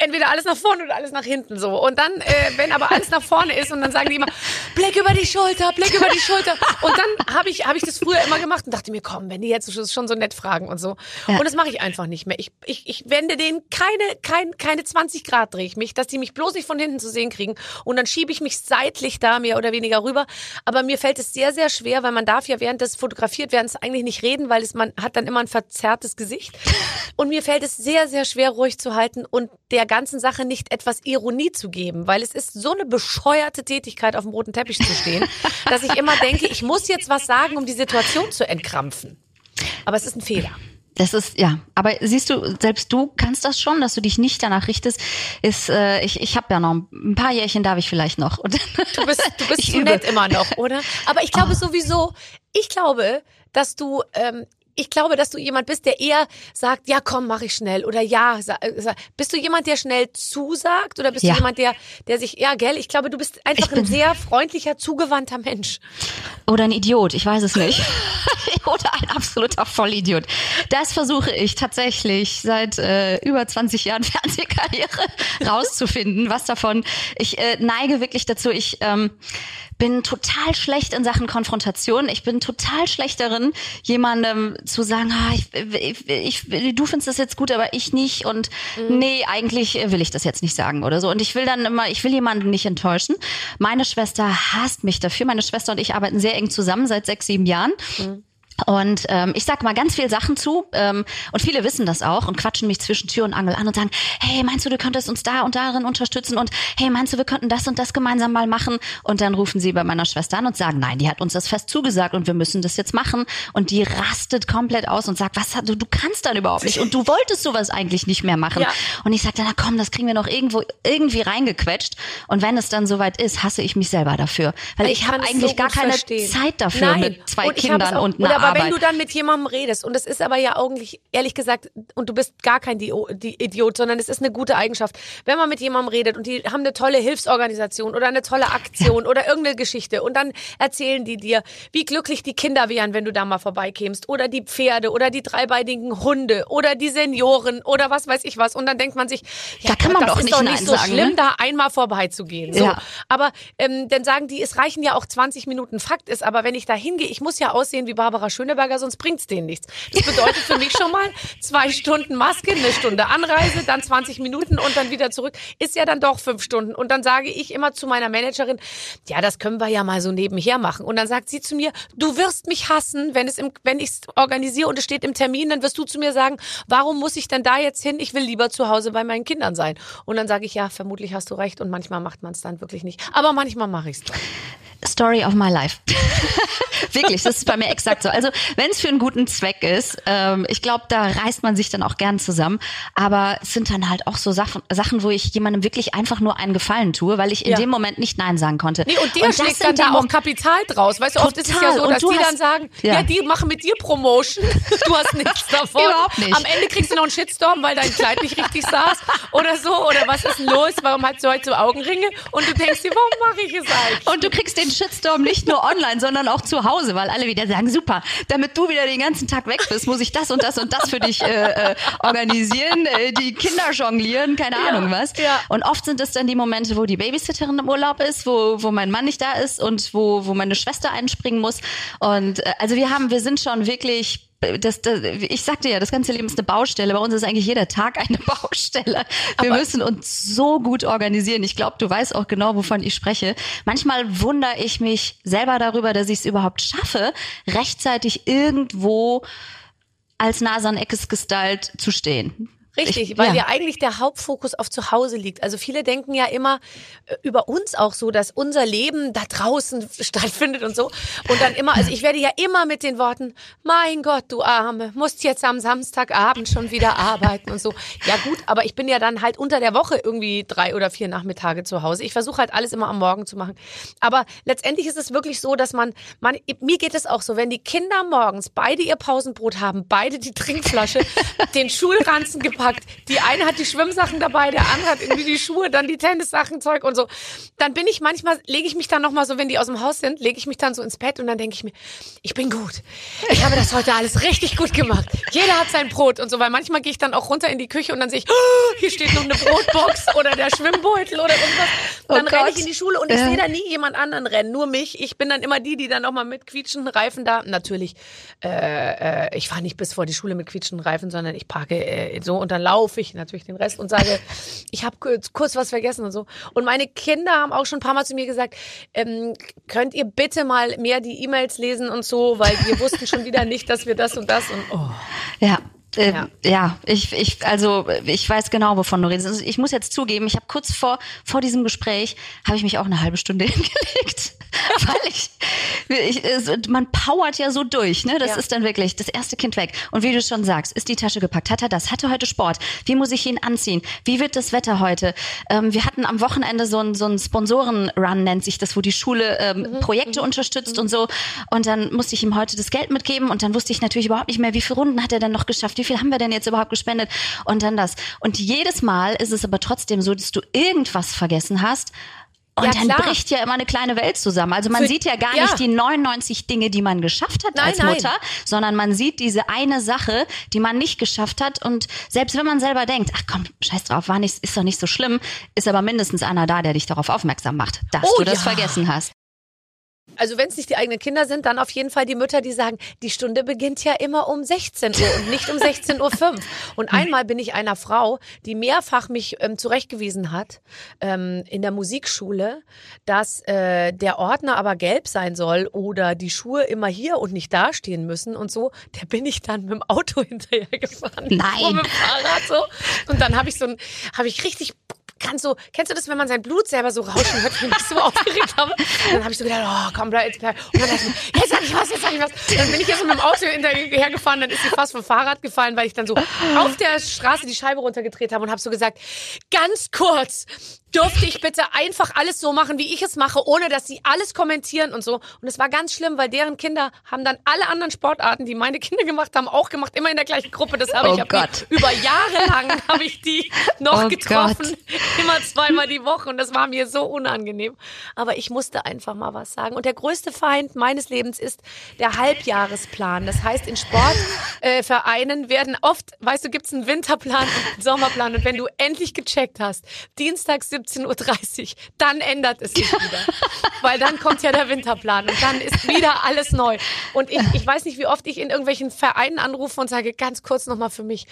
entweder alles nach vorne oder alles nach hinten so. Und dann, äh, wenn aber alles nach vorne ist und dann sagen die immer, Blick über die Schulter, Blick über die Schulter. Und dann habe ich, habe ich das früher immer gemacht und dachte mir, komm, wenn die jetzt schon- schon so nett fragen und so. Ja. Und das mache ich einfach nicht mehr. Ich, ich, ich wende denen keine, kein, keine 20 Grad drehe ich mich, dass die mich bloß nicht von hinten zu sehen kriegen. Und dann schiebe ich mich seitlich da mehr oder weniger rüber. Aber mir fällt es sehr, sehr schwer, weil man darf ja während des fotografiert werden eigentlich nicht reden, weil es, man hat dann immer ein verzerrtes Gesicht. Und mir fällt es sehr, sehr schwer, ruhig zu halten und der ganzen Sache nicht etwas Ironie zu geben, weil es ist so eine bescheuerte Tätigkeit, auf dem roten Teppich zu stehen, dass ich immer denke, ich muss jetzt was sagen, um die Situation zu entkrampfen. Aber es ist ein Fehler. Das ist, ja, aber siehst du, selbst du kannst das schon, dass du dich nicht danach richtest, ist, äh, ich, ich habe ja noch ein paar Jährchen darf ich vielleicht noch. Und Du bist, du bist übe. nett immer noch, oder? Aber ich glaube sowieso, ich glaube, dass du, ähm, ich glaube, dass du jemand bist, der eher sagt, ja komm, mach ich schnell oder ja, äh, bist du jemand, der schnell zusagt oder bist Ja. du jemand, der, der sich, ja, gell, ich glaube, du bist einfach ein sehr freundlicher, zugewandter Mensch. Oder ein Idiot, ich weiß es nicht. Oder ein absoluter Vollidiot. Das versuche ich tatsächlich seit äh, über 20 Jahren Fernsehkarriere rauszufinden, was davon. Ich äh, neige wirklich dazu, ich ähm, bin total schlecht in Sachen Konfrontation. Ich bin total schlecht darin, jemandem zu sagen, ah, ich, ich, ich, du findest das jetzt gut, aber ich nicht. Und nee, eigentlich will ich das jetzt nicht sagen oder so. Und ich will dann immer, ich will jemanden nicht enttäuschen. Meine Schwester hasst mich dafür. Meine Schwester und ich arbeiten sehr eng zusammen seit sechs, sieben Jahren. Und ähm, ich sag mal ganz viel Sachen zu ähm, und viele wissen das auch und quatschen mich zwischen Tür und Angel an und sagen, hey, meinst du, du könntest uns da und darin unterstützen und hey, meinst du, wir könnten das und das gemeinsam mal machen? Und dann rufen sie bei meiner Schwester an und sagen, nein, die hat uns das fest zugesagt und wir müssen das jetzt machen. Und die rastet komplett aus und sagt, was du, du kannst dann überhaupt nicht und du wolltest sowas eigentlich nicht mehr machen. Ja. Und ich sagte, na komm, das kriegen wir noch irgendwo irgendwie reingequetscht. Und wenn es dann soweit ist, hasse ich mich selber dafür, weil ich, habe kann es eigentlich so gar keine verstehen. Zeit dafür Nein. mit zwei Und ich habe Kindern und einer Arbeit. wenn du dann mit jemandem redest und es ist aber ja eigentlich ehrlich gesagt und du bist gar kein Dio- Idiot, sondern es ist eine gute Eigenschaft. Wenn man mit jemandem redet und die haben eine tolle Hilfsorganisation oder eine tolle Aktion oder irgendeine Geschichte und dann erzählen die dir, wie glücklich die Kinder wären, wenn du da mal vorbeikämst oder die Pferde oder die dreibeinigen Hunde oder die Senioren oder was weiß ich was und dann denkt man sich, ja, Da kann man das doch ist nicht doch nicht so sagen, schlimm, ne? da einmal vorbeizugehen. So. Ja. Aber ähm, dann sagen die, es reichen ja auch 20 Minuten. Fakt ist, aber wenn ich da hingehe, ich muss ja aussehen wie Barbara Schöneberger, sonst bringt's denen nichts. Das bedeutet für mich schon mal zwei Stunden Maske, eine Stunde Anreise, dann 20 Minuten und dann wieder zurück. Ist ja dann doch fünf Stunden. Und dann sage ich immer zu meiner Managerin, ja, das können wir ja mal so nebenher machen. Und dann sagt sie zu mir, du wirst mich hassen, wenn es im, wenn ich es organisiere und es steht im Termin, dann wirst du zu mir sagen, warum muss ich denn da jetzt hin? Ich will lieber zu Hause bei meinen Kindern sein. Und dann sage ich, ja, vermutlich hast du recht und manchmal macht man es dann wirklich nicht. Aber manchmal mache ich es. Story of my life. Wirklich, das ist bei mir exakt so. Also wenn es für einen guten Zweck ist, ähm, ich glaube, da reißt man sich dann auch gern zusammen. Aber es sind dann halt auch so Sachen, Sachen, wo ich jemandem wirklich einfach nur einen Gefallen tue, weil ich in Ja. dem Moment nicht Nein sagen konnte. Nee, und der das schlägt dann da auch Kapital draus. Weißt du, oft ist es ja so, Und dass du die dann hast- sagen, ja. Ja. die machen mit dir Promotion. Du hast nichts davon. Überhaupt nicht. Am Ende kriegst du noch einen Shitstorm, weil dein Kleid nicht richtig saß oder so. Oder was ist denn los? Warum hast du heute so Augenringe? Und du denkst dir, warum mache ich es eigentlich? Und du kriegst den Shitstorm nicht nur online, sondern auch zu Hause, weil alle wieder sagen, super, damit du wieder den ganzen Tag weg bist, muss ich das und das und das für dich äh, äh, organisieren, äh, die Kinder jonglieren, keine Ahnung was. ja. Und oft sind es dann die Momente, wo die Babysitterin im Urlaub ist, wo, wo mein Mann nicht da ist und wo, wo meine Schwester einspringen muss. Und äh, also wir haben, wir sind schon wirklich das, das, ich sagte ja, das ganze Leben ist eine Baustelle. Bei uns ist eigentlich jeder Tag eine Baustelle. Wir müssen uns so gut organisieren. Ich glaube, du weißt auch genau, wovon ich spreche. Manchmal wundere ich mich selber darüber, dass ich es überhaupt schaffe, rechtzeitig irgendwo als Nasan Eckes Gestalt zu stehen. Richtig, Ich- weil ja. ja eigentlich der Hauptfokus auf zu Hause liegt. Also viele denken ja immer äh, über uns auch so, dass unser Leben da draußen stattfindet und so. Und dann immer, also ich werde ja immer mit den Worten, mein Gott, du Arme, musst jetzt am Samstagabend schon wieder arbeiten und so. Ja gut, aber ich bin ja dann halt unter der Woche irgendwie drei oder vier Nachmittage zu Hause. Ich versuche halt alles immer am Morgen zu machen. Aber letztendlich ist es wirklich so, dass man, man, mir geht es auch so, wenn die Kinder morgens beide ihr Pausenbrot haben, beide die Trinkflasche, den Schulranzen gepackt, die eine hat die Schwimmsachen dabei, der andere hat irgendwie die Schuhe, dann die Tennissachen, Zeug und so. Dann bin ich manchmal, lege ich mich dann nochmal so, wenn die aus dem Haus sind, lege ich mich dann so ins Bett und dann denke ich mir, ich bin gut. Ich habe das heute alles richtig gut gemacht. Jeder hat sein Brot und so, weil manchmal gehe ich dann auch runter in die Küche und dann sehe ich, oh, hier steht noch eine Brotbox oder der Schwimmbeutel oder irgendwas. Oh Dann renne Gott. ich in die Schule und ich Ja. sehe da nie jemand anderen rennen, nur mich. Ich bin dann immer die, die dann nochmal mit quietschenden Reifen da, natürlich, äh, äh, ich fahre nicht bis vor die Schule mit quietschenden Reifen, sondern ich parke äh, so und dann laufe ich natürlich den Rest und sage, ich habe kurz, kurz was vergessen und so. Und meine Kinder haben auch schon ein paar Mal zu mir gesagt, ähm, könnt ihr bitte mal mehr die E-Mails lesen und so, weil wir wussten schon wieder nicht, dass wir das und das und oh. Ja. Äh, Ja. ja. ich, ich, also ich weiß genau, wovon du redest. Also ich muss jetzt zugeben, ich habe kurz vor vor diesem Gespräch habe ich mich auch eine halbe Stunde hingelegt, weil ich, ich man powert ja so durch, ne? Das Ja. ist dann wirklich das erste Kind weg. Und wie du schon sagst, ist die Tasche gepackt, hat er das, hat er heute Sport? Wie muss ich ihn anziehen? Wie wird das Wetter heute? Ähm, wir hatten am Wochenende so ein so ein Sponsoren-Run nennt sich das, wo die Schule ähm, Mhm. Projekte unterstützt und so. Und dann musste ich ihm heute das Geld mitgeben und dann wusste ich natürlich überhaupt nicht mehr, wie viele Runden hat er denn noch geschafft? Wie viel haben wir denn jetzt überhaupt gespendet? Und dann das. Und jedes Mal ist es aber trotzdem so, dass du irgendwas vergessen hast. Und Ja, dann klar. bricht ja immer eine kleine Welt zusammen. Also man Für- sieht ja gar ja. nicht die 99 Dinge, die man geschafft hat Nein, als nein. Mutter, sondern man sieht diese eine Sache, die man nicht geschafft hat. Und selbst wenn man selber denkt, ach komm, scheiß drauf, war nicht, ist doch nicht so schlimm, ist aber mindestens einer da, der dich darauf aufmerksam macht, dass Oh, du das ja. vergessen hast. Also wenn es nicht die eigenen Kinder sind, dann auf jeden Fall die Mütter, die sagen, die Stunde beginnt ja immer um 16 Uhr und nicht um 16.05 Uhr. Und einmal bin ich einer Frau, die mehrfach mich ähm, zurechtgewiesen hat ähm, in der Musikschule, dass äh, der Ordner aber gelb sein soll oder die Schuhe immer hier und nicht da stehen müssen und so. Der bin ich dann mit dem Auto hinterhergefahren. Nein. Und mit dem Fahrrad so. Und dann habe ich so ein, habe ich richtig ganz so, kennst du das, wenn man sein Blut selber so rauschen hört, wenn ich so aufgeregt habe? Dann habe ich so gedacht, oh, komm, bleib jetzt bleib. Und dann dachte ich, jetzt sag ich was, jetzt sag ich was. Dann bin ich jetzt so mit dem Auto hinterher gefahren, dann ist sie fast vom Fahrrad gefallen, weil ich dann so auf der Straße die Scheibe runtergedreht habe und habe so gesagt, ganz kurz, dürfte ich bitte einfach alles so machen, wie ich es mache, ohne dass sie alles kommentieren und so. Und es war ganz schlimm, weil deren Kinder haben dann alle anderen Sportarten, die meine Kinder gemacht haben, auch gemacht, immer in der gleichen Gruppe. Das habe Oh ich Gott. über Jahre lang habe ich die noch Oh getroffen, immer zweimal die Woche und das war mir so unangenehm. Aber ich musste einfach mal was sagen. Und der größte Feind meines Lebens ist der Halbjahresplan. Das heißt, in Sportvereinen äh, werden oft, weißt du, gibt's einen Winterplan und einen Sommerplan. Und wenn du endlich gecheckt hast, Dienstag 17.30 Uhr, dann ändert es sich wieder. Weil dann kommt ja der Winterplan und dann ist wieder alles neu. Und ich, ich weiß nicht, wie oft ich in irgendwelchen Vereinen anrufe und sage, ganz kurz nochmal für mich,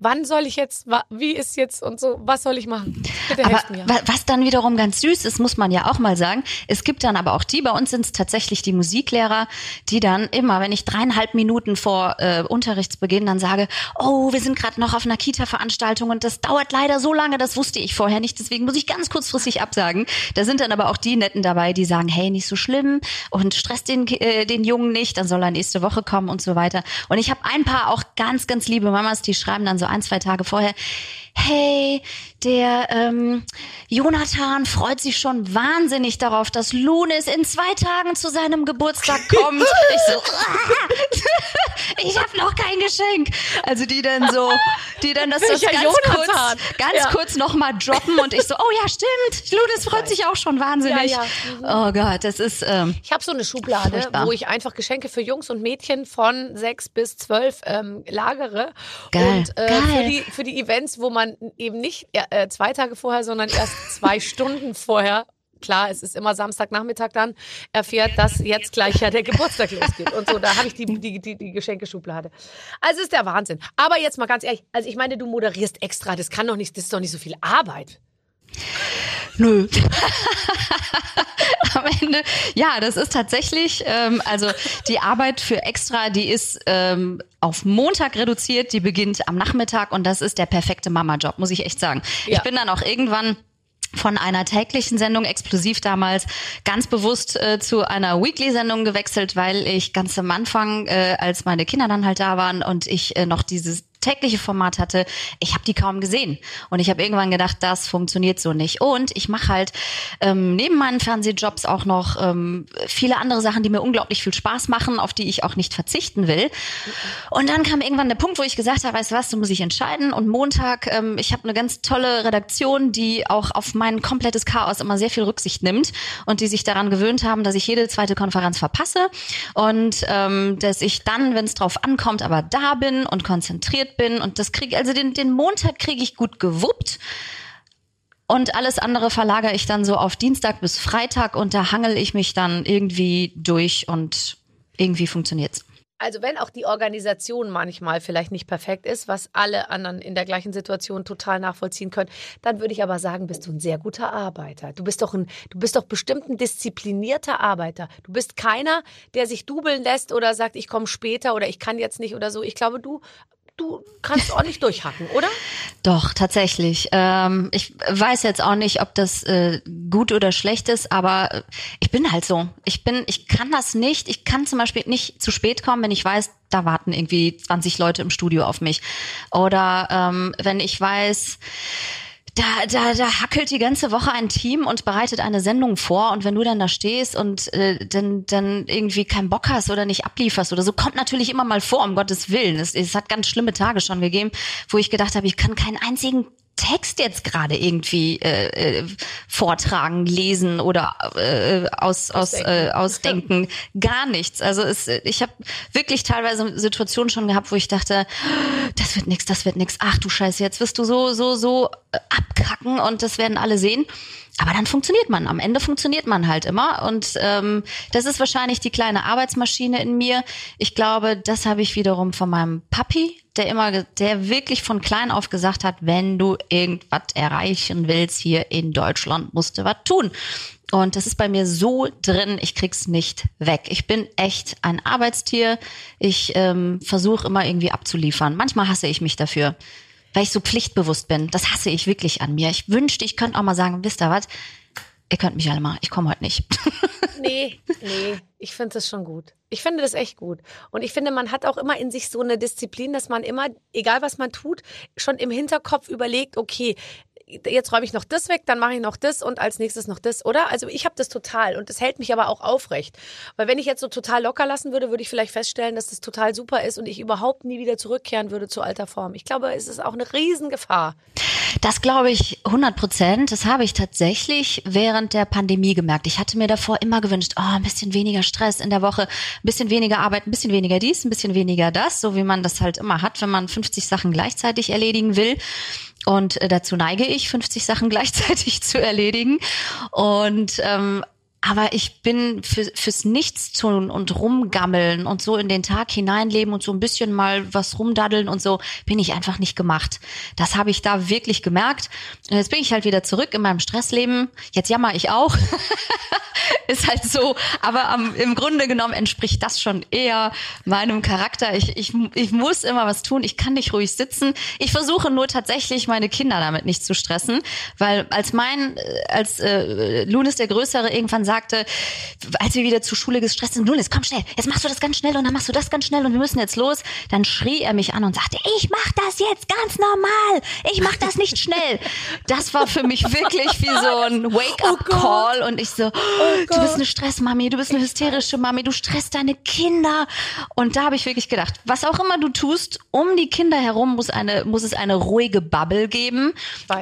wann soll ich jetzt, wie ist jetzt und so, was soll ich machen? Bitte Aber helft mir. wa- was dann wiederum ganz süß ist, muss man ja auch mal sagen. Es gibt dann aber auch die, bei uns sind es tatsächlich die Musiklehrer, die dann immer, wenn ich dreieinhalb Minuten vor äh, Unterrichtsbeginn dann sage, oh, wir sind gerade noch auf einer Kita-Veranstaltung und das dauert leider so lange, das wusste ich vorher nicht, deswegen muss ich ganz kurzfristig absagen. Da sind dann aber auch die Netten dabei, die sagen, hey, nicht so schlimm und stresst den, äh, den Jungen nicht, dann soll er nächste Woche kommen und so weiter. Und ich habe ein paar auch ganz, ganz liebe Mamas, die schreiben dann so ein, zwei Tage vorher, hey, der ähm, Jonathan freut sich schon wahnsinnig darauf, dass Lunis in zwei Tagen zu seinem Geburtstag kommt. ich so, "Ah, ich habe noch kein Geschenk. Also die dann so, die dann das, das ganz Jonathan? kurz, ganz Ja. kurz noch mal droppen und ich so, oh ja, stimmt, Lunis freut sich auch schon wahnsinnig. Ja, Oh Gott, das ist ähm, Ich habe so eine Schublade, Furchtbar. wo ich einfach Geschenke für Jungs und Mädchen von sechs bis zwölf ähm, lagere. Geil, Und äh, geil. Für, die, für die Events, wo man eben nicht äh, zwei Tage vorher, sondern erst zwei Stunden vorher Klar, es ist immer Samstagnachmittag dann, erfährt, dass jetzt gleich ja der Geburtstag losgeht. Und so, da habe ich die, die, die, die Geschenkeschublade. Also ist der Wahnsinn. Aber jetzt mal ganz ehrlich, also ich meine, du moderierst extra, das kann doch nicht, das ist doch nicht so viel Arbeit. Nö. Am Ende, ja, das ist tatsächlich, ähm, also die Arbeit für Extra, die ist ähm, auf Montag reduziert, die beginnt am Nachmittag und das ist der perfekte Mama-Job, muss ich echt sagen. Ja. Ich bin dann auch irgendwann von einer täglichen Sendung, explosiv damals, ganz bewusst äh, zu einer Weekly-Sendung gewechselt, weil ich ganz am Anfang, äh, als meine Kinder dann halt da waren und ich äh, noch dieses tägliche Format hatte, ich habe die kaum gesehen. Und ich habe irgendwann gedacht, das funktioniert so nicht. Und ich mache halt ähm, neben meinen Fernsehjobs auch noch ähm, viele andere Sachen, die mir unglaublich viel Spaß machen, auf die ich auch nicht verzichten will. Und dann kam irgendwann der Punkt, wo ich gesagt habe, weißt du was, du musst dich entscheiden. Und Montag, ähm, ich habe eine ganz tolle Redaktion, die auch auf mein komplettes Chaos immer sehr viel Rücksicht nimmt und die sich daran gewöhnt haben, dass ich jede zweite Konferenz verpasse und ähm, dass ich dann, wenn es drauf ankommt, aber da bin und konzentriert bin und das kriege, also den, den Montag kriege ich gut gewuppt. Und alles andere verlagere ich dann so auf Dienstag bis Freitag und da hangel ich mich dann irgendwie durch und irgendwie funktioniert's. Also wenn auch die Organisation manchmal vielleicht nicht perfekt ist, was alle anderen in der gleichen Situation total nachvollziehen können, dann würde ich aber sagen, bist du ein sehr guter Arbeiter. Du bist doch ein, du bist doch bestimmt ein disziplinierter Arbeiter. Du bist keiner, der sich dubeln lässt oder sagt, ich komme später oder ich kann jetzt nicht oder so. Ich glaube, du du kannst ordentlich durchhacken, oder? Doch, tatsächlich. Ähm, ich weiß jetzt auch nicht, ob das äh, gut oder schlecht ist, aber äh, ich bin halt so. Ich bin, ich kann das nicht. Ich kann zum Beispiel nicht zu spät kommen, wenn ich weiß, da warten irgendwie 20 Leute im Studio auf mich. Oder ähm, wenn ich weiß, da, da, da hackelt die ganze Woche ein Team und bereitet eine Sendung vor und wenn du dann da stehst und äh, dann, dann irgendwie keinen Bock hast oder nicht ablieferst oder so, kommt natürlich immer mal vor, um Gottes Willen. Es, es hat ganz schlimme Tage schon gegeben, wo ich gedacht habe, ich kann keinen einzigen Text jetzt gerade irgendwie äh, äh, vortragen, lesen oder äh, aus, aus, äh, ausdenken. Gar nichts. Also es, ich habe wirklich teilweise Situationen schon gehabt, wo ich dachte, das wird nix, das wird nix. Ach du Scheiße, jetzt wirst du so, so, so abkacken und das werden alle sehen. Aber dann funktioniert man. Am Ende funktioniert man halt immer. Und ähm, das ist wahrscheinlich die kleine Arbeitsmaschine in mir. Ich glaube, das habe ich wiederum von meinem Papi, der immer, der wirklich von klein auf gesagt hat, wenn du irgendwas erreichen willst hier in Deutschland, musst du was tun. Und das ist bei mir so drin, ich krieg's nicht weg. Ich bin echt ein Arbeitstier. Ich ähm, versuche immer irgendwie abzuliefern. Manchmal hasse ich mich dafür weil ich so pflichtbewusst bin. Das hasse ich wirklich an mir. Ich wünschte, ich könnte auch mal sagen, wisst ihr was? Ihr könnt mich alle mal, ich komme heute nicht. nee, nee, ich finde das schon gut. Ich finde das echt gut. Und ich finde, man hat auch immer in sich so eine Disziplin, dass man immer, egal was man tut, schon im Hinterkopf überlegt, okay, jetzt räume ich noch das weg, dann mache ich noch das und als nächstes noch das, oder? Also ich habe das total und das hält mich aber auch aufrecht. Weil wenn ich jetzt so total locker lassen würde, würde ich vielleicht feststellen, dass das total super ist und ich überhaupt nie wieder zurückkehren würde zu alter Form. Ich glaube, es ist auch eine Riesengefahr. Das glaube ich 100 Prozent. Das habe ich tatsächlich während der Pandemie gemerkt. Ich hatte mir davor immer gewünscht, oh, ein bisschen weniger Stress in der Woche, ein bisschen weniger Arbeit, ein bisschen weniger dies, ein bisschen weniger das, so wie man das halt immer hat, wenn man 50 Sachen gleichzeitig erledigen will. Und äh, dazu neige ich, 50 Sachen gleichzeitig zu erledigen. Und ähm, aber ich bin für, fürs Nichtstun und rumgammeln und so in den Tag hineinleben und so ein bisschen mal was rumdaddeln und so, bin ich einfach nicht gemacht. Das habe ich da wirklich gemerkt. Und jetzt bin ich halt wieder zurück in meinem Stressleben. Jetzt jammer ich auch. ist halt so. Aber am, im Grunde genommen entspricht das schon eher meinem Charakter. Ich, ich, ich muss immer was tun. Ich kann nicht ruhig sitzen. Ich versuche nur tatsächlich meine Kinder damit nicht zu stressen, weil als mein, als äh, Lunis der Größere irgendwann sagte, als wir wieder zur Schule gestresst sind, Lunis, komm schnell, jetzt machst du das ganz schnell und dann machst du das ganz schnell und wir müssen jetzt los, dann schrie er mich an und sagte, ich mach das jetzt ganz normal. Ich mach das nicht schnell. Das war für mich wirklich wie so ein Wake-up-Call oh und ich so, oh du bist eine Stressmami, du bist eine hysterische Mami, du stresst deine Kinder. Und da habe ich wirklich gedacht, was auch immer du tust, um die Kinder herum muss eine, muss es eine ruhige Bubble geben.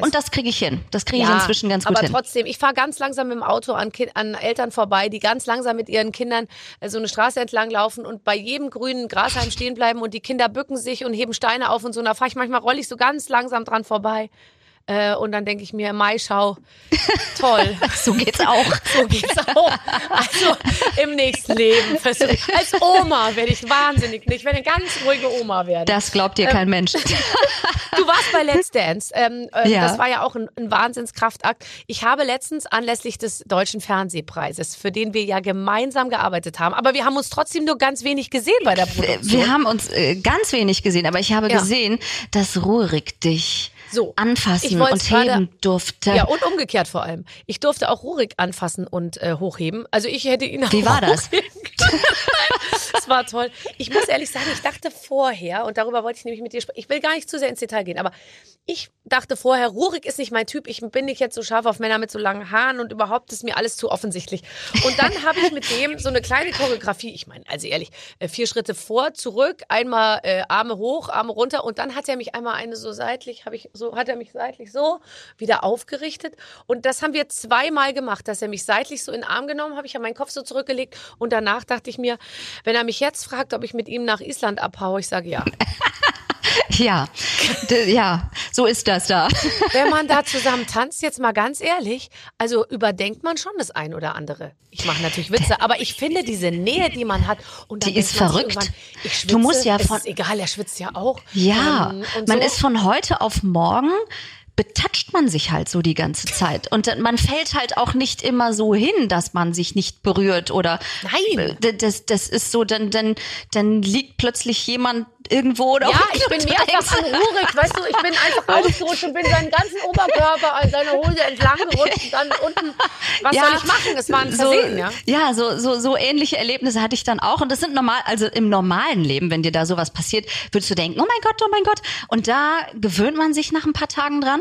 Und das kriege ich hin. Das kriege ich ja, inzwischen ganz gut aber hin. Aber trotzdem, ich fahre ganz langsam mit dem Auto an, an Eltern vorbei, die ganz langsam mit ihren Kindern äh, so eine Straße entlang laufen und bei jedem grünen Grashalm stehen bleiben und die Kinder bücken sich und heben Steine auf und so. Und da fahre ich manchmal, roll ich so ganz langsam dran vorbei. Äh, und dann denke ich mir, Maischau, toll. so geht's auch. so geht's auch. Also im nächsten Leben. Als Oma werde ich wahnsinnig. Ich werde eine ganz ruhige Oma werden. Das glaubt dir kein ähm, Mensch. du warst bei Let's Dance. Ähm, ähm, ja. Das war ja auch ein, ein Wahnsinnskraftakt. Ich habe letztens anlässlich des Deutschen Fernsehpreises, für den wir ja gemeinsam gearbeitet haben, aber wir haben uns trotzdem nur ganz wenig gesehen bei der Produktion. Wir haben uns äh, ganz wenig gesehen, aber ich habe ja. gesehen, dass Rurik dich so, anfassen und grade, heben durfte. Ja, und umgekehrt vor allem. Ich durfte auch Rurik anfassen und äh, hochheben. Also ich hätte ihn auch Wie war das? Das war toll. Ich muss ehrlich sagen, ich dachte vorher, und darüber wollte ich nämlich mit dir sprechen, ich will gar nicht zu sehr ins Detail gehen, aber ich dachte vorher, Rurik ist nicht mein Typ, ich bin nicht jetzt so scharf auf Männer mit so langen Haaren und überhaupt ist mir alles zu offensichtlich. Und dann habe ich mit dem so eine kleine Choreografie, ich meine, also ehrlich, äh, vier Schritte vor, zurück, einmal äh, Arme hoch, Arme runter und dann hat er mich einmal eine so seitlich, habe ich so hat er mich seitlich so wieder aufgerichtet und das haben wir zweimal gemacht, dass er mich seitlich so in den Arm genommen, habe ich ja meinen Kopf so zurückgelegt und danach dachte ich mir, wenn er mich jetzt fragt, ob ich mit ihm nach Island abhaue, ich sage ja. Ja, ja, so ist das da. Wenn man da zusammen tanzt, jetzt mal ganz ehrlich, also überdenkt man schon das ein oder andere. Ich mache natürlich Witze, aber ich finde diese Nähe, die man hat, und die ist verrückt. Schwitze, du musst ja von, ist egal, er schwitzt ja auch. Ja, ähm, man so. ist von heute auf morgen betatscht man sich halt so die ganze Zeit. Und man fällt halt auch nicht immer so hin, dass man sich nicht berührt oder Nein. äh, das, das ist so, dann, dann, dann liegt plötzlich jemand irgendwo oder Ja, ich bin mehrfach an Rurik, weißt du, ich bin einfach ausgerutscht und bin seinen ganzen Oberkörper an seiner Hose entlang gerutscht und dann unten, was soll ich machen? Es war ein Versehen, so, ja. Ja, so, so, so ähnliche Erlebnisse hatte ich dann auch. Und das sind normal, also im normalen Leben, wenn dir da sowas passiert, würdest du denken, oh mein Gott, oh mein Gott. Und da gewöhnt man sich nach ein paar Tagen dran.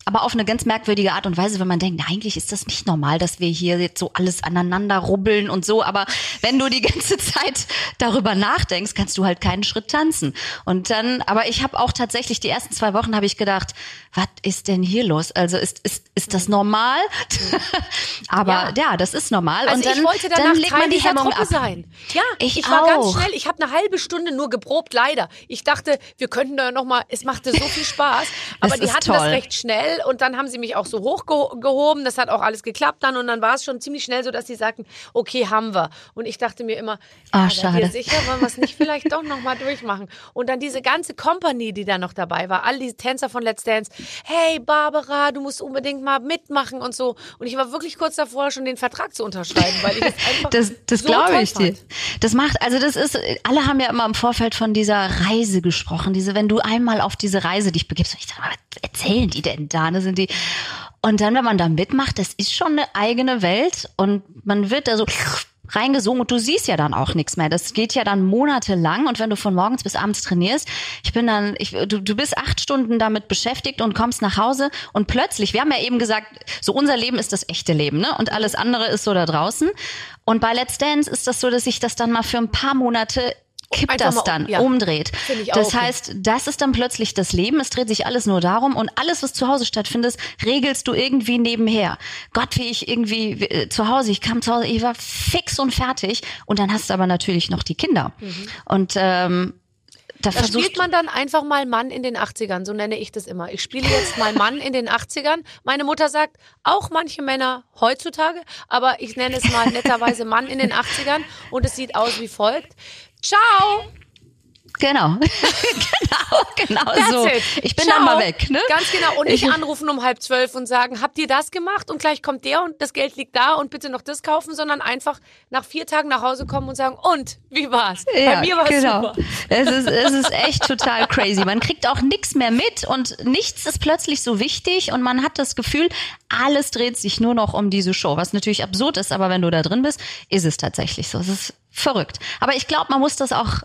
Aber auf eine ganz merkwürdige Art und Weise, wenn man denkt, na, eigentlich ist das nicht normal, dass wir hier jetzt so alles aneinander rubbeln und so. Aber wenn du die ganze Zeit darüber nachdenkst, kannst du halt keinen Schritt tanzen. Und dann, aber ich habe auch tatsächlich die ersten zwei Wochen habe ich gedacht, was ist denn hier los? Also ist ist ist das normal? aber ja. das ist normal. Also und dann, ich wollte danach dann legt man die Hemmung ab. sein. Ja, Ich ich, war ganz schnell. Ich habe eine halbe Stunde nur geprobt, leider. Ich dachte, wir könnten da noch mal. Es machte so viel Spaß, aber Das die hatten das toll. recht schnell und dann haben sie mich auch so hochgehoben. Das hat auch alles geklappt dann und dann war es schon ziemlich schnell so, dass sie sagten, okay, haben wir. Und ich dachte mir immer, Ah, ja, schade. sicher, wollen wir es nicht vielleicht doch noch mal durchmachen? Und dann diese ganze Company, die da noch dabei war, all diese Tänzer von Let's Dance. Hey Barbara, du musst unbedingt mal mitmachen und so. Und ich war wirklich kurz davor, schon den Vertrag zu unterschreiben, weil ich es einfach Das, das so glaube ich dir. Das macht, also das ist, alle haben ja immer im Vorfeld von dieser Reise gesprochen. Diese, wenn du einmal auf diese Reise dich begibst, ich dachte, was erzählen die denn da? Ne, sind die, und dann, wenn man da mitmacht, das ist schon eine eigene Welt und man wird da so reingesungen und du siehst ja dann auch nichts mehr. Das geht ja dann monatelang und wenn du von morgens bis abends trainierst, ich bin dann, ich, du, du bist acht Stunden damit beschäftigt und kommst nach Hause und plötzlich, wir haben ja eben gesagt, so unser Leben ist das echte Leben, ne? Und alles andere ist so da draußen. Und bei Let's Dance ist das so, dass sich das dann mal für ein paar Monate kippt Einfach das mal- dann, ja. umdreht. Das okay. heißt, das ist dann plötzlich das Leben. Es dreht sich alles nur darum und alles, was zu Hause stattfindet, regelst du irgendwie nebenher. Gott, wie ich irgendwie äh, zu Hause, ich kam zu Hause, ich war fix und fertig und dann hast du aber natürlich noch die Kinder. Und ähm, da Da spielt man dann einfach mal Mann in den 80ern, so nenne ich das immer. Ich spiele jetzt mal Mann in den 80ern. Meine Mutter sagt, auch manche Männer heutzutage, aber ich nenne es mal netterweise Mann in den 80ern und es sieht aus wie folgt. Ciao! Genau. genau, genau That's so. it. Ich bin Ciao. dann mal weg, ne? Ganz genau. Und nicht Ich- anrufen um halb zwölf und sagen, habt ihr das gemacht? Und gleich kommt der und das Geld liegt da und bitte noch das kaufen, sondern einfach nach vier Tagen nach Hause kommen und sagen, und, wie war's? Bei mir war es genau. super. Es ist, es ist echt total crazy. Man kriegt auch nichts mehr mit und nichts ist plötzlich so wichtig und man hat das Gefühl, alles dreht sich nur noch um diese Show, was natürlich absurd ist, aber wenn du da drin bist, ist es tatsächlich so. Es ist verrückt. Aber ich glaube, man muss das auch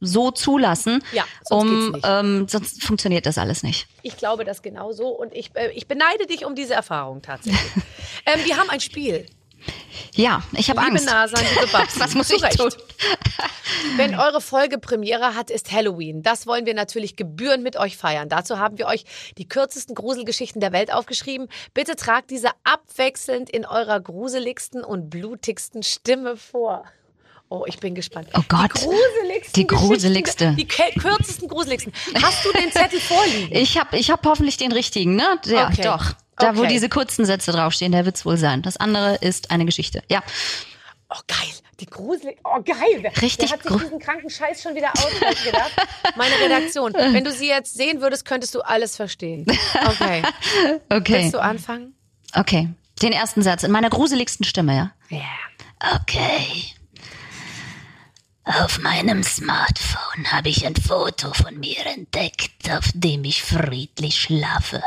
so zulassen, Ja, sonst um ähm, sonst funktioniert das alles nicht. Ich glaube das genauso und ich, äh, ich beneide dich um diese Erfahrung tatsächlich. ähm, wir haben ein Spiel. Ja, ich habe Angst. Nasan, Was muss zu ich tun? Wenn eure Folge Premiere hat, ist Halloween. Das wollen wir natürlich gebührend mit euch feiern. Dazu haben wir euch die kürzesten Gruselgeschichten der Welt aufgeschrieben. Bitte tragt diese abwechselnd in eurer gruseligsten und blutigsten Stimme vor. Oh, ich bin gespannt. Oh Gott. Die gruseligsten Die gruseligste. Die kürzesten, gruseligsten. Hast du den Zettel vorliegen? Ich habe ich hab hoffentlich den richtigen, ne? Ja, Okay. doch. Da, wo Okay. diese kurzen Sätze draufstehen, der wird's wohl sein. Das andere ist eine Geschichte. Ja. Oh, geil. Die gruselig. Oh, geil. Wer, Richtig Wer hat sich diesen kranken Scheiß schon wieder ausgedacht? Meine Redaktion. Wenn du sie jetzt sehen würdest, könntest du alles verstehen. Okay. Okay. Willst du anfangen? Okay. Den ersten Satz in meiner gruseligsten Stimme, ja? Ja. Okay. Auf meinem Smartphone habe ich ein Foto von mir entdeckt, auf dem ich friedlich schlafe.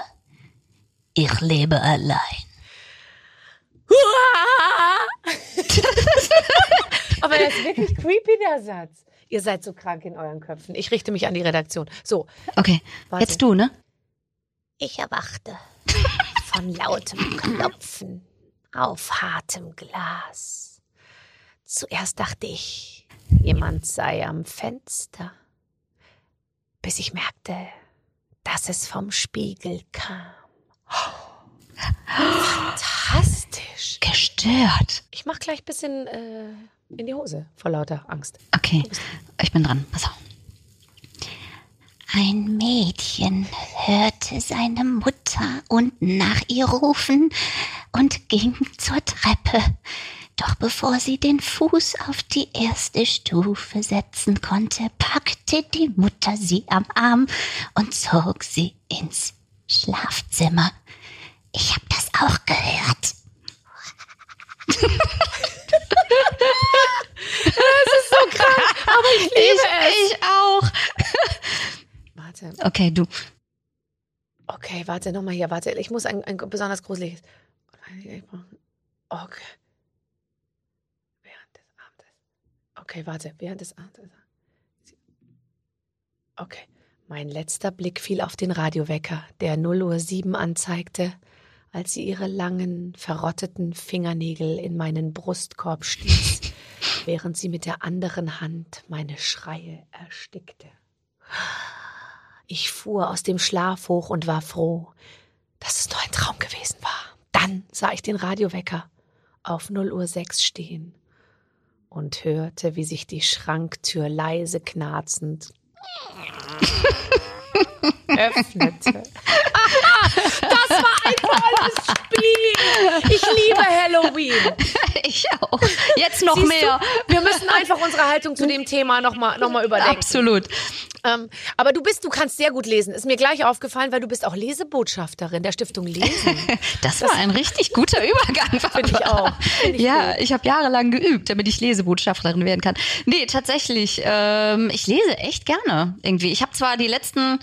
Ich lebe allein. Aber er ist wirklich creepy, der Satz. Ihr seid so krank in euren Köpfen. Ich richte mich an die Redaktion. So, Okay. Warte. Jetzt du, ne? Ich erwachte. von lautem Klopfen auf hartem Glas. Zuerst dachte ich, jemand sei am Fenster, bis ich merkte, dass es vom Spiegel kam. Fantastisch. Gestört. Ich mach gleich ein bisschen äh, in die Hose vor lauter Angst. Okay. Ich bin dran. Pass auf. Ein Mädchen hörte seine Mutter unten nach ihr rufen und ging zur Treppe. Doch bevor sie den Fuß auf die erste Stufe setzen konnte, packte die Mutter sie am Arm und zog sie ins Schlafzimmer. Ich hab das auch gehört. Ich liebe es. Ich auch. Warte. Okay, du. Okay, warte, nochmal hier, warte. Ich muss ein, ein besonders gruseliges. Okay. Während des Abends. Okay, warte, während des Abends. Okay. Mein letzter Blick fiel auf den Radiowecker, der 0 Uhr 7 anzeigte, als sie ihre langen, verrotteten Fingernägel in meinen Brustkorb stieß, während sie mit der anderen Hand meine Schreie erstickte. Ich fuhr aus dem Schlaf hoch und war froh, dass es nur ein Traum gewesen war. Dann sah ich den Radiowecker auf 0 Uhr 6 stehen und hörte, wie sich die Schranktür leise knarzend öffnete. das war ein tolles Spiel. Ich liebe Halloween. Ich auch. Jetzt noch Siehst mehr. Du, wir müssen einfach unsere Haltung zu dem Thema nochmal noch mal überdenken. Absolut. Ähm, aber du bist, du kannst sehr gut lesen. Ist mir gleich aufgefallen, weil du bist auch Lesebotschafterin der Stiftung Lesen. Das war ein richtig guter Übergang. Finde ich auch. Find ich ja, ich habe jahrelang geübt, damit ich Lesebotschafterin werden kann. Nee, tatsächlich, ähm, ich lese echt gerne irgendwie. Ich habe zwar die letzten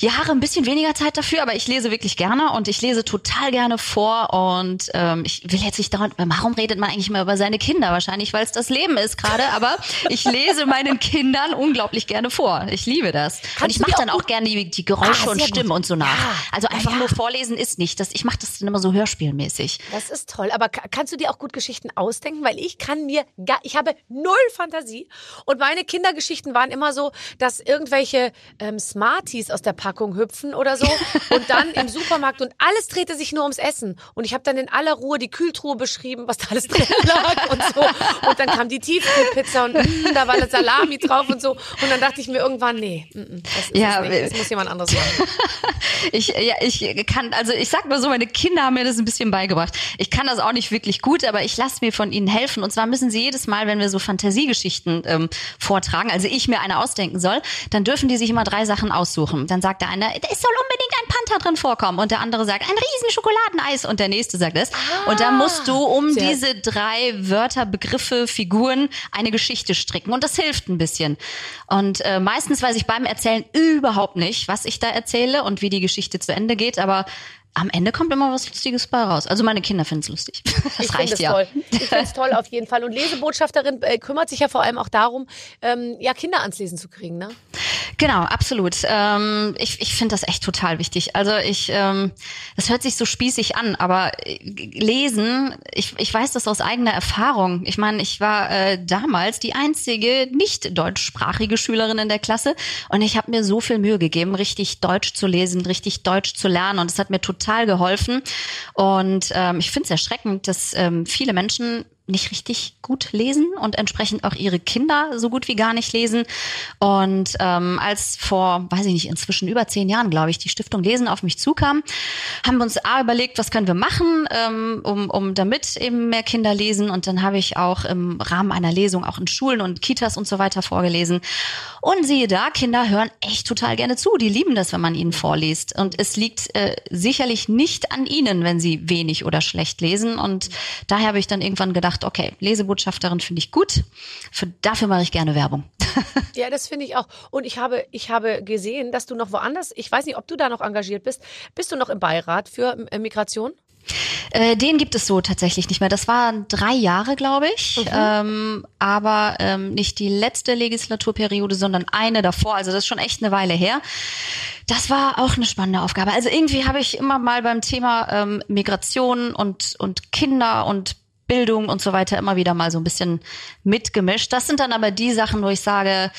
Jahre ein bisschen weniger Zeit dafür, aber ich lese wirklich gerne und ich lese total gerne vor und ähm, ich will jetzt nicht dauernd, warum redet man eigentlich mal über seine Kinder? Wahrscheinlich, weil es das Leben ist gerade, aber ich lese meinen Kindern unglaublich gerne vor. Ich liebe das. und ich mache dann auch auch gerne die, die Geräusche Ah, und Stimmen gut. und so nach. Ja. Also einfach Ja, nur vorlesen ist nicht. Das, ich mache das dann immer so hörspielmäßig. Das ist toll. Aber ka- kannst du dir auch gut Geschichten ausdenken? Weil ich kann mir gar, ich habe null Fantasie. Und meine Kindergeschichten waren immer so, dass irgendwelche ähm, Smarties aus der Packung hüpfen oder so und dann im Supermarkt und alles drehte sich nur ums Essen. Und ich habe dann in aller Ruhe die Kühltruhe beschrieben, was da alles drin lag und so. Und dann kam die Tiefkühlpizza und mm, da war eine Salami drauf und so. Und dann dachte ich mir irgendwann, nee, mm, mm, das ist Ja, es nicht. Das muss jemand anderes machen. Ich, ja, ich kann, also ich sag mal so, meine Kinder haben mir das ein bisschen beigebracht. Ich kann das auch nicht wirklich gut, aber ich lasse mir von ihnen helfen. Und zwar müssen sie jedes Mal, wenn wir so Fantasiegeschichten ähm, vortragen, also ich mir eine ausdenken soll, dann dürfen die sich immer drei Sachen aussuchen. Dann sagt der eine, es soll unbedingt ein Panther drin vorkommen. Und der andere sagt, ein riesen Schokoladeneis. Und der nächste sagt es. und dann musst du um sehr- diese drei Wörter, Begriffe, Figuren eine Geschichte stricken. Und das hilft ein bisschen. Und äh, meistens weiß ich beim Erzählen überhaupt nicht, was ich da erzähle und wie die Geschichte zu Ende geht. Aber am Ende kommt immer was Lustiges bei raus. Also meine Kinder finden es lustig. Das ich reicht ja. toll. Ich finde es toll auf jeden Fall. Und Lesebotschafterin äh, kümmert sich ja vor allem auch darum, ähm, ja, Kinder ans Lesen zu kriegen, ne? Genau, absolut. Ähm, ich ich finde das echt total wichtig. Also ich, ähm, das hört sich so spießig an, aber äh, lesen, ich, ich weiß das aus eigener Erfahrung. Ich meine, ich war äh, damals die einzige nicht deutschsprachige Schülerin in der Klasse und ich habe mir so viel Mühe gegeben, richtig Deutsch zu lesen, richtig Deutsch zu lernen und es hat mir total geholfen. Und ähm, ich finde es erschreckend, dass ähm, viele Menschen nicht richtig gut lesen und entsprechend auch ihre Kinder so gut wie gar nicht lesen. Und ähm, als vor, weiß ich nicht, inzwischen über zehn Jahren, glaube ich, die Stiftung Lesen auf mich zukam, haben wir uns A überlegt, was können wir machen, ähm, um, um damit eben mehr Kinder lesen. Und dann habe ich auch im Rahmen einer Lesung auch in Schulen und Kitas und so weiter vorgelesen. Und siehe da, Kinder hören echt total gerne zu. Die lieben das, wenn man ihnen vorliest. Und es liegt äh, sicherlich nicht an ihnen, wenn sie wenig oder schlecht lesen. Und daher habe ich dann irgendwann gedacht, okay, Lesebotschafterin finde ich gut. Für, dafür mache ich gerne Werbung. Ja, das finde ich auch. Und ich habe, ich habe gesehen, dass du noch woanders, ich weiß nicht, ob du da noch engagiert bist. Bist du noch im Beirat für äh, Migration? Äh, den gibt es so tatsächlich nicht mehr. Das waren drei Jahre, glaube ich. Ähm, aber ähm, nicht die letzte Legislaturperiode, sondern eine davor. Also das ist schon echt eine Weile her. Das war auch eine spannende Aufgabe. Also irgendwie habe ich immer mal beim Thema ähm, Migration und, und Kinder und Bildung und so weiter immer wieder mal so ein bisschen mitgemischt. Das sind dann aber die Sachen, wo ich sage,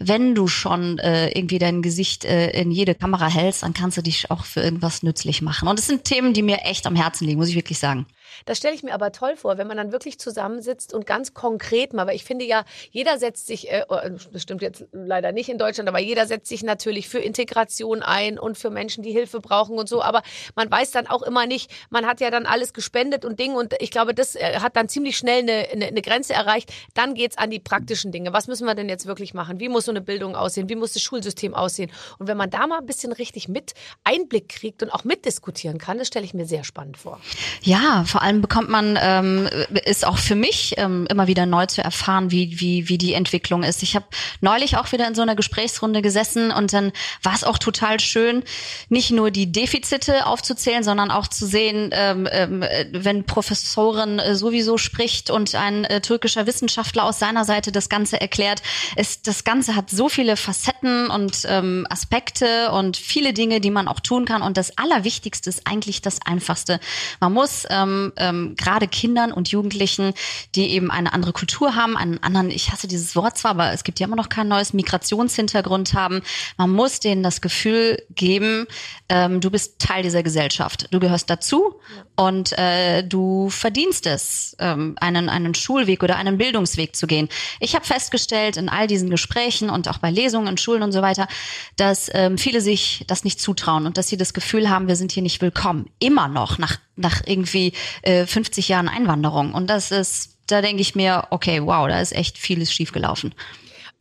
wenn du schon äh, irgendwie dein Gesicht äh, in jede Kamera hältst, dann kannst du dich auch für irgendwas nützlich machen. Und es sind Themen, die mir echt am Herzen liegen, muss ich wirklich sagen. Das stelle ich mir aber toll vor, wenn man dann wirklich zusammensitzt und ganz konkret mal, weil ich finde ja, jeder setzt sich, äh, oh, das stimmt jetzt leider nicht in Deutschland, aber jeder setzt sich natürlich für Integration ein und für Menschen, die Hilfe brauchen und so. Aber man weiß dann auch immer nicht, man hat ja dann alles gespendet und Ding und ich glaube, das äh, hat dann ziemlich schnell eine, eine, eine Grenze erreicht. Dann geht's an die praktischen Dinge. Was müssen wir denn jetzt wirklich machen? Wie muss so eine Bildung aussehen? Wie muss das Schulsystem aussehen? Und wenn man da mal ein bisschen richtig mit Einblick kriegt und auch mitdiskutieren kann, das stelle ich mir sehr spannend vor. Ja, vor allem bekommt man, ähm, ist auch für mich ähm, immer wieder neu zu erfahren, wie, wie, wie die Entwicklung ist. Ich habe neulich auch wieder in so einer Gesprächsrunde gesessen und dann war es auch total schön, nicht nur die Defizite aufzuzählen, sondern auch zu sehen, ähm, ähm, wenn Professorin äh, sowieso spricht und ein äh, türkischer Wissenschaftler aus seiner Seite das Ganze erklärt. ist das Ganze hat so viele Facetten und ähm, Aspekte und viele Dinge, die man auch tun kann. Und das Allerwichtigste ist eigentlich das Einfachste. Man muss ähm, ähm, gerade Kindern und Jugendlichen, die eben eine andere Kultur haben, einen anderen, ich hasse dieses Wort zwar, aber es gibt ja immer noch kein neues Migrationshintergrund haben. Man muss denen das Gefühl geben, ähm, du bist Teil dieser Gesellschaft. Du gehörst dazu ja. und äh, du verdienst es, ähm, einen, einen Schulweg oder einen Bildungsweg zu gehen. Ich habe festgestellt in all diesen Gesprächen und auch bei Lesungen in Schulen und so weiter, dass ähm, viele sich das nicht zutrauen und dass sie das Gefühl haben, wir sind hier nicht willkommen. Immer noch, nach, nach irgendwie äh, 50 Jahren Einwanderung. Und das ist, da denke ich mir, okay, wow, da ist echt vieles schiefgelaufen.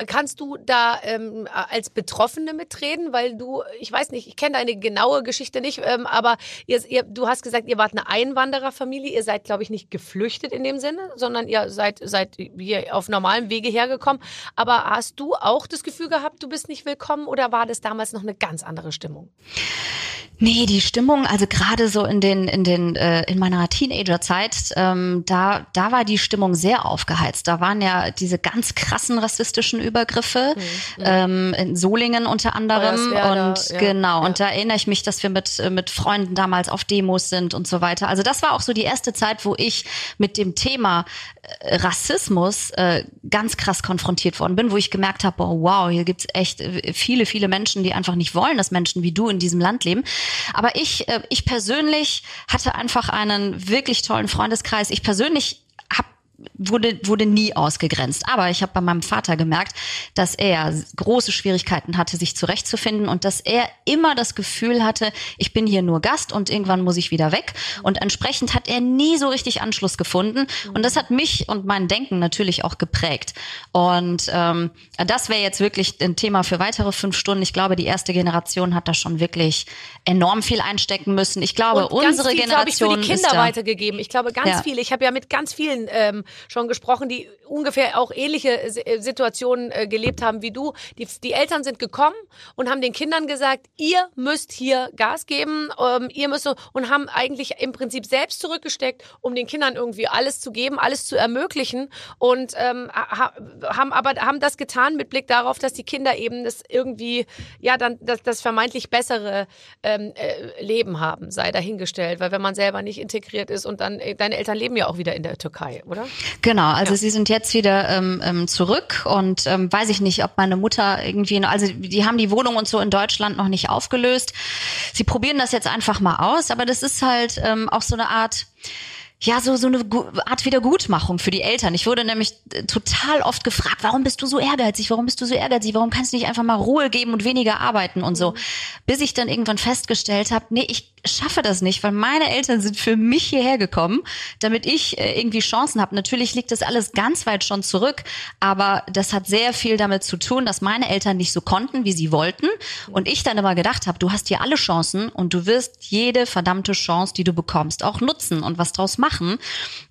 Kannst du da ähm, als Betroffene mitreden? Weil du, ich weiß nicht, ich kenne deine genaue Geschichte nicht, ähm, aber ihr, ihr, du hast gesagt, ihr wart eine Einwandererfamilie. Ihr seid, glaube ich, nicht geflüchtet in dem Sinne, sondern ihr seid, seid hier auf normalem Wege hergekommen. Aber hast du auch das Gefühl gehabt, du bist nicht willkommen oder war das damals noch eine ganz andere Stimmung? Nee, die Stimmung, also gerade so in den, in den, äh, in meiner Teenagerzeit, ähm, da, da war die Stimmung sehr aufgeheizt. Da waren ja diese ganz krassen rassistischen Übergriffe, mhm. ähm, in Solingen unter anderem. Und ja, genau, ja. und da erinnere ich mich, dass wir mit, äh, mit Freunden damals auf Demos sind und so weiter. Also das war auch so die erste Zeit, wo ich mit dem Thema äh, Rassismus äh, ganz krass konfrontiert worden bin, wo ich gemerkt habe, oh, wow, hier gibt's echt äh, viele, viele Menschen, die einfach nicht wollen, dass Menschen wie du in diesem Land leben. Aber ich, äh, ich persönlich hatte einfach einen wirklich tollen Freundeskreis. Ich persönlich wurde, wurde nie ausgegrenzt. Aber ich habe bei meinem Vater gemerkt, dass er große Schwierigkeiten hatte, sich zurechtzufinden und dass er immer das Gefühl hatte, ich bin hier nur Gast und irgendwann muss ich wieder weg. Und entsprechend hat er nie so richtig Anschluss gefunden. Und das hat mich und mein Denken natürlich auch geprägt. Und ähm, das wäre jetzt wirklich ein Thema für weitere fünf Stunden. Ich glaube, die erste Generation hat da schon wirklich enorm viel einstecken müssen. Ich glaube, und unsere viel, Generation ich, für die Kinder weitergegeben. Ich glaube, ganz ja. viel. Ich habe ja mit ganz vielen ähm, schon gesprochen, die ungefähr auch ähnliche äh, Situationen äh, gelebt haben wie du. Die, die Eltern sind gekommen und haben den Kindern gesagt, ihr müsst hier Gas geben, ähm, ihr müsst und haben eigentlich im Prinzip selbst zurückgesteckt, um den Kindern irgendwie alles zu geben, alles zu ermöglichen und ähm, haben aber haben das getan mit Blick darauf, dass die Kinder eben das irgendwie ja dann das, das vermeintlich bessere ähm, äh, Leben haben, sei dahingestellt, weil wenn man selber nicht integriert ist und dann äh, deine Eltern leben ja auch wieder in der Türkei, oder? Genau, also ja. sie sind jetzt wieder ähm, ähm, zurück und ähm, weiß ich nicht, ob meine Mutter irgendwie, also die haben die Wohnung und so in Deutschland noch nicht aufgelöst. Sie probieren das jetzt einfach mal aus, aber das ist halt ähm, auch so eine Art ja, so, so eine Art Wiedergutmachung für die Eltern. Ich wurde nämlich äh, total oft gefragt, warum bist du so ehrgeizig? Warum bist du so ehrgeizig? Warum kannst du nicht einfach mal Ruhe geben und weniger arbeiten und so? Mhm. Bis ich dann irgendwann festgestellt habe, nee, ich schaffe das nicht, weil meine Eltern sind für mich hierher gekommen, damit ich äh, irgendwie Chancen habe. Natürlich liegt das alles ganz weit schon zurück, aber das hat sehr viel damit zu tun, dass meine Eltern nicht so konnten, wie sie wollten und ich dann immer gedacht habe, du hast hier alle Chancen und du wirst jede verdammte Chance, die du bekommst, auch nutzen und was draus machen machen.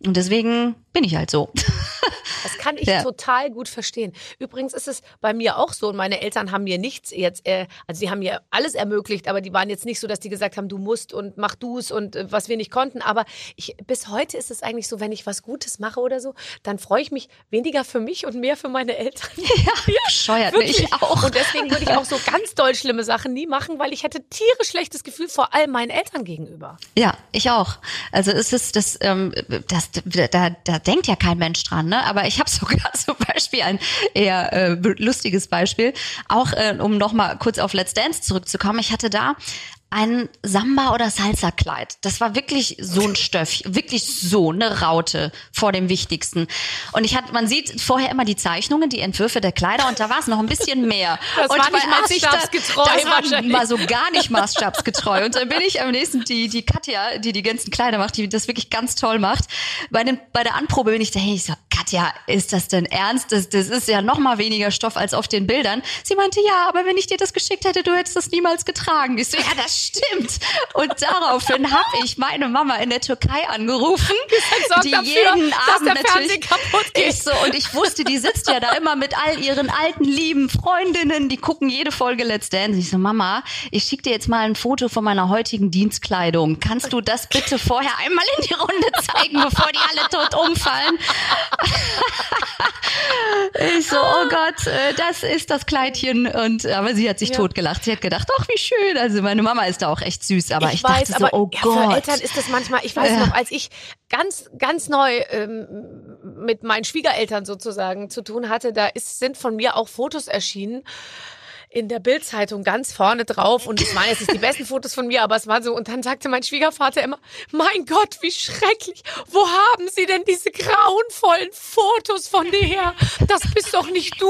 Und deswegen bin ich halt so. Das kann ich ja. total gut verstehen. Übrigens ist es bei mir auch so, und meine Eltern haben mir nichts jetzt, äh, also sie haben mir alles ermöglicht, aber die waren jetzt nicht so, dass die gesagt haben, du musst und mach du's und äh, was wir nicht konnten. Aber ich, bis heute ist es eigentlich so, wenn ich was Gutes mache oder so, dann freue ich mich weniger für mich und mehr für meine Eltern. Ja, ja scheuert mich auch. Und deswegen würde ich auch so ganz doll schlimme Sachen nie machen, weil ich hätte tierisch schlechtes Gefühl, vor allem meinen Eltern gegenüber. Ja, ich auch. Also es ist das, ähm, das da, da denkt ja kein Mensch dran, ne? Aber ich habe sogar zum Beispiel ein eher äh, lustiges Beispiel, auch äh, um nochmal kurz auf Let's Dance zurückzukommen. Ich hatte da ein Samba- oder Salsa-Kleid. Das war wirklich so ein Stöff, wirklich so eine Raute vor dem Wichtigsten. Und ich hatte, man sieht vorher immer die Zeichnungen, die Entwürfe der Kleider und da war es noch ein bisschen mehr. Das und war nicht maßstabsgetreu Das war mal so gar nicht maßstabsgetreu. Und dann bin ich am nächsten, die, die Katja, die die ganzen Kleider macht, die das wirklich ganz toll macht. Bei, dem, bei der Anprobe bin ich da, hey, ich so, Katja, ist das denn ernst? Das, das ist ja noch mal weniger Stoff als auf den Bildern. Sie meinte, ja, aber wenn ich dir das geschickt hätte, du hättest das niemals getragen. Ich so, ja, das stimmt. Und daraufhin habe ich meine Mama in der Türkei angerufen, die dafür, jeden Abend natürlich kaputt ich so und ich wusste, die sitzt ja da immer mit all ihren alten lieben Freundinnen, die gucken jede Folge Let's Dance. Ich so, Mama, ich schicke dir jetzt mal ein Foto von meiner heutigen Dienstkleidung. Kannst du das bitte vorher einmal in die Runde zeigen, bevor die alle tot umfallen? Ich so, oh Gott, äh, das ist das Kleidchen. Und aber sie hat sich Ja. totgelacht. Sie hat gedacht, ach wie schön. Also meine Mama ist da auch echt süß. Aber ich, dachte so, aber oh ja, Gott. Für Eltern ist das manchmal, ich weiß Ja. noch, als ich ganz, ganz neu ähm, mit meinen Schwiegereltern sozusagen zu tun hatte, da ist, sind von mir auch Fotos erschienen in der Bildzeitung ganz vorne drauf und es waren jetzt nicht die besten Fotos von mir, aber es war so und dann sagte mein Schwiegervater immer, mein Gott, wie schrecklich, wo haben Sie denn diese grauenvollen Fotos von dir her? Das bist doch nicht du.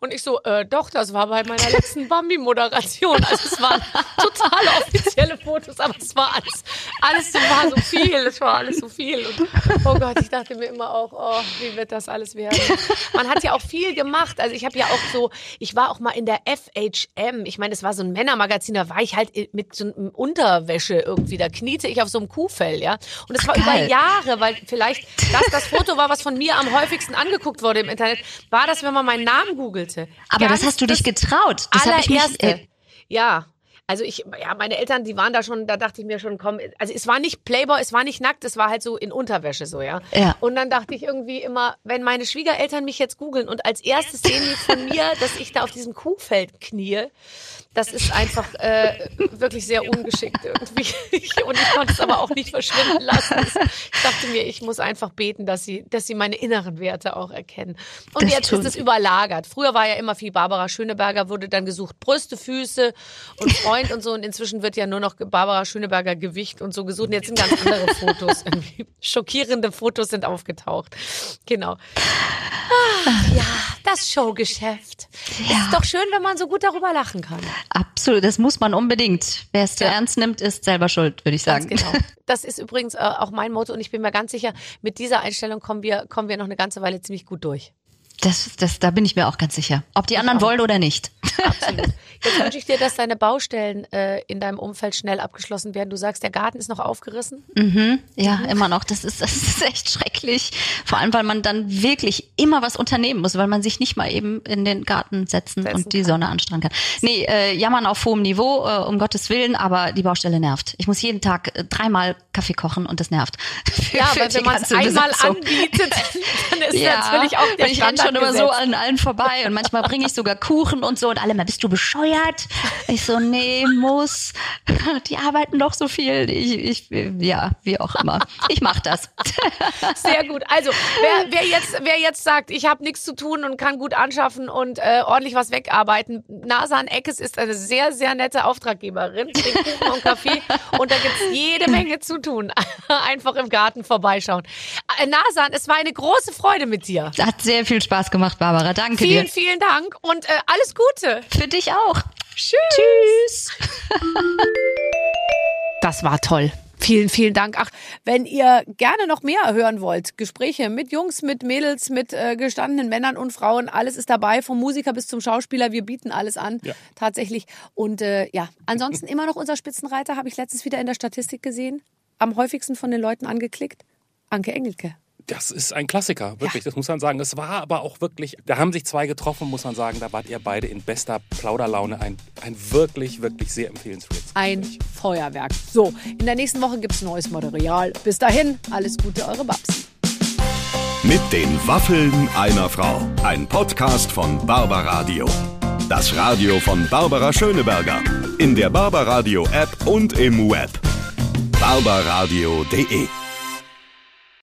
Und ich so, äh, doch, das war bei meiner letzten Bambi-Moderation. Also es waren total offizielle Fotos, aber es war alles, alles so, war so viel, es war alles so viel. Und, oh Gott, ich dachte mir immer auch, oh, wie wird das alles werden? Man hat ja auch viel gemacht. Also ich habe ja auch so, ich war auch mal in der FHM. Ich meine, es war so ein Männermagazin, da war ich halt mit so einem Unterwäsche irgendwie, da kniete ich auf so einem Kuhfell, ja. Und es war über geil. Jahre, weil vielleicht das das Foto war, was von mir am häufigsten angeguckt wurde im Internet, war das, wenn man meinen Namen googelte. aber das Ganz hast du dich getraut. Das habe ich allererste. Äh, ja. Also ich, ja, meine Eltern, die waren da schon, da dachte ich mir schon, komm, also es war nicht Playboy, es war nicht nackt, es war halt so in Unterwäsche so, ja. Ja. Und dann dachte ich irgendwie immer, wenn meine Schwiegereltern mich jetzt googeln und als erstes sehen die von mir, dass ich da auf diesem Kuhfeld knie, das ist einfach äh, wirklich sehr ungeschickt irgendwie. Und ich konnte es aber auch nicht verschwinden lassen. Ich dachte mir, ich muss einfach beten, dass sie, dass sie meine inneren Werte auch erkennen. Und Das jetzt ist es überlagert. Früher war ja immer viel Barbara Schöneberger, wurde dann gesucht Brüste, Füße und Freund und so. Und inzwischen wird ja nur noch Barbara Schöneberger Gewicht und so gesucht. Und jetzt sind ganz andere Fotos. Irgendwie schockierende Fotos sind aufgetaucht. Genau. Ah, ja, das Showgeschäft. Ja. Ist doch schön, wenn man so gut darüber lachen kann. Absolut, das muss man unbedingt. Wer es zu Ja. ernst nimmt, ist selber schuld, würde ich Ganz sagen. genau. Das ist übrigens äh, auch mein Motto und ich bin mir ganz sicher, mit dieser Einstellung kommen wir, kommen wir noch eine ganze Weile ziemlich gut durch. Das, das, da bin ich mir auch ganz sicher. Ob die anderen wollen oder nicht. Absolut. Jetzt wünsche ich dir, dass deine Baustellen äh, in deinem Umfeld schnell abgeschlossen werden. Du sagst, der Garten ist noch aufgerissen. Ja, immer noch. Das ist, das ist echt schrecklich. Vor allem, weil man dann wirklich immer was unternehmen muss, weil man sich nicht mal eben in den Garten setzen, Setzen und die Sonne anstrahlen kann. Nee, äh, jammern auf hohem Niveau, äh, um Gottes Willen, aber die Baustelle nervt. Ich muss jeden Tag äh, dreimal Kaffee kochen und das nervt. Für- Ja, die wenn man es einmal Besatzung. anbietet, dann ist natürlich auch der und schon immer so an allen vorbei und manchmal bringe ich sogar Kuchen und so und alle mal, bist du bescheuert? Ich so, nee, muss. Die arbeiten doch so viel. Ich, ich ja, wie auch immer. Ich mach das. Sehr gut. Also, wer, wer, jetzt, wer jetzt sagt, ich habe nichts zu tun und kann gut anschaffen und äh, ordentlich was wegarbeiten, Nasan Eckes ist eine sehr, sehr nette Auftraggeberin. Bringt Kuchen und Kaffee und da gibt's jede Menge zu tun. Einfach im Garten vorbeischauen. Äh, Nasan, es war eine große Freude mit dir. Hat sehr viel Spaß gemacht, Barbara. Danke Vielen, dir. vielen Dank und äh, alles Gute. Für dich auch. Tschüss. Tschüss. Das war toll. Vielen, vielen Dank. Ach, wenn ihr gerne noch mehr hören wollt, Gespräche mit Jungs, mit Mädels, mit äh, gestandenen Männern und Frauen, alles ist dabei, vom Musiker bis zum Schauspieler. Wir bieten alles an, Ja. tatsächlich. Und äh, ja, ansonsten immer noch unser Spitzenreiter, habe ich letztens wieder in der Statistik gesehen. Am häufigsten von den Leuten angeklickt. Anke Engelke. Das ist ein Klassiker, wirklich, das muss man sagen. Es war aber auch wirklich, da haben sich zwei getroffen, muss man sagen, da wart ihr beide in bester Plauderlaune. Ein, ein wirklich, wirklich sehr empfehlenswertes. Ein Feuerwerk. So, in der nächsten Woche gibt's neues Material. Bis dahin, alles Gute, eure Babsi. Mit den Waffeln einer Frau. Ein Podcast von Barbaradio. Das Radio von Barbara Schöneberger. In der Barbaradio App und im Web. barbaradio.de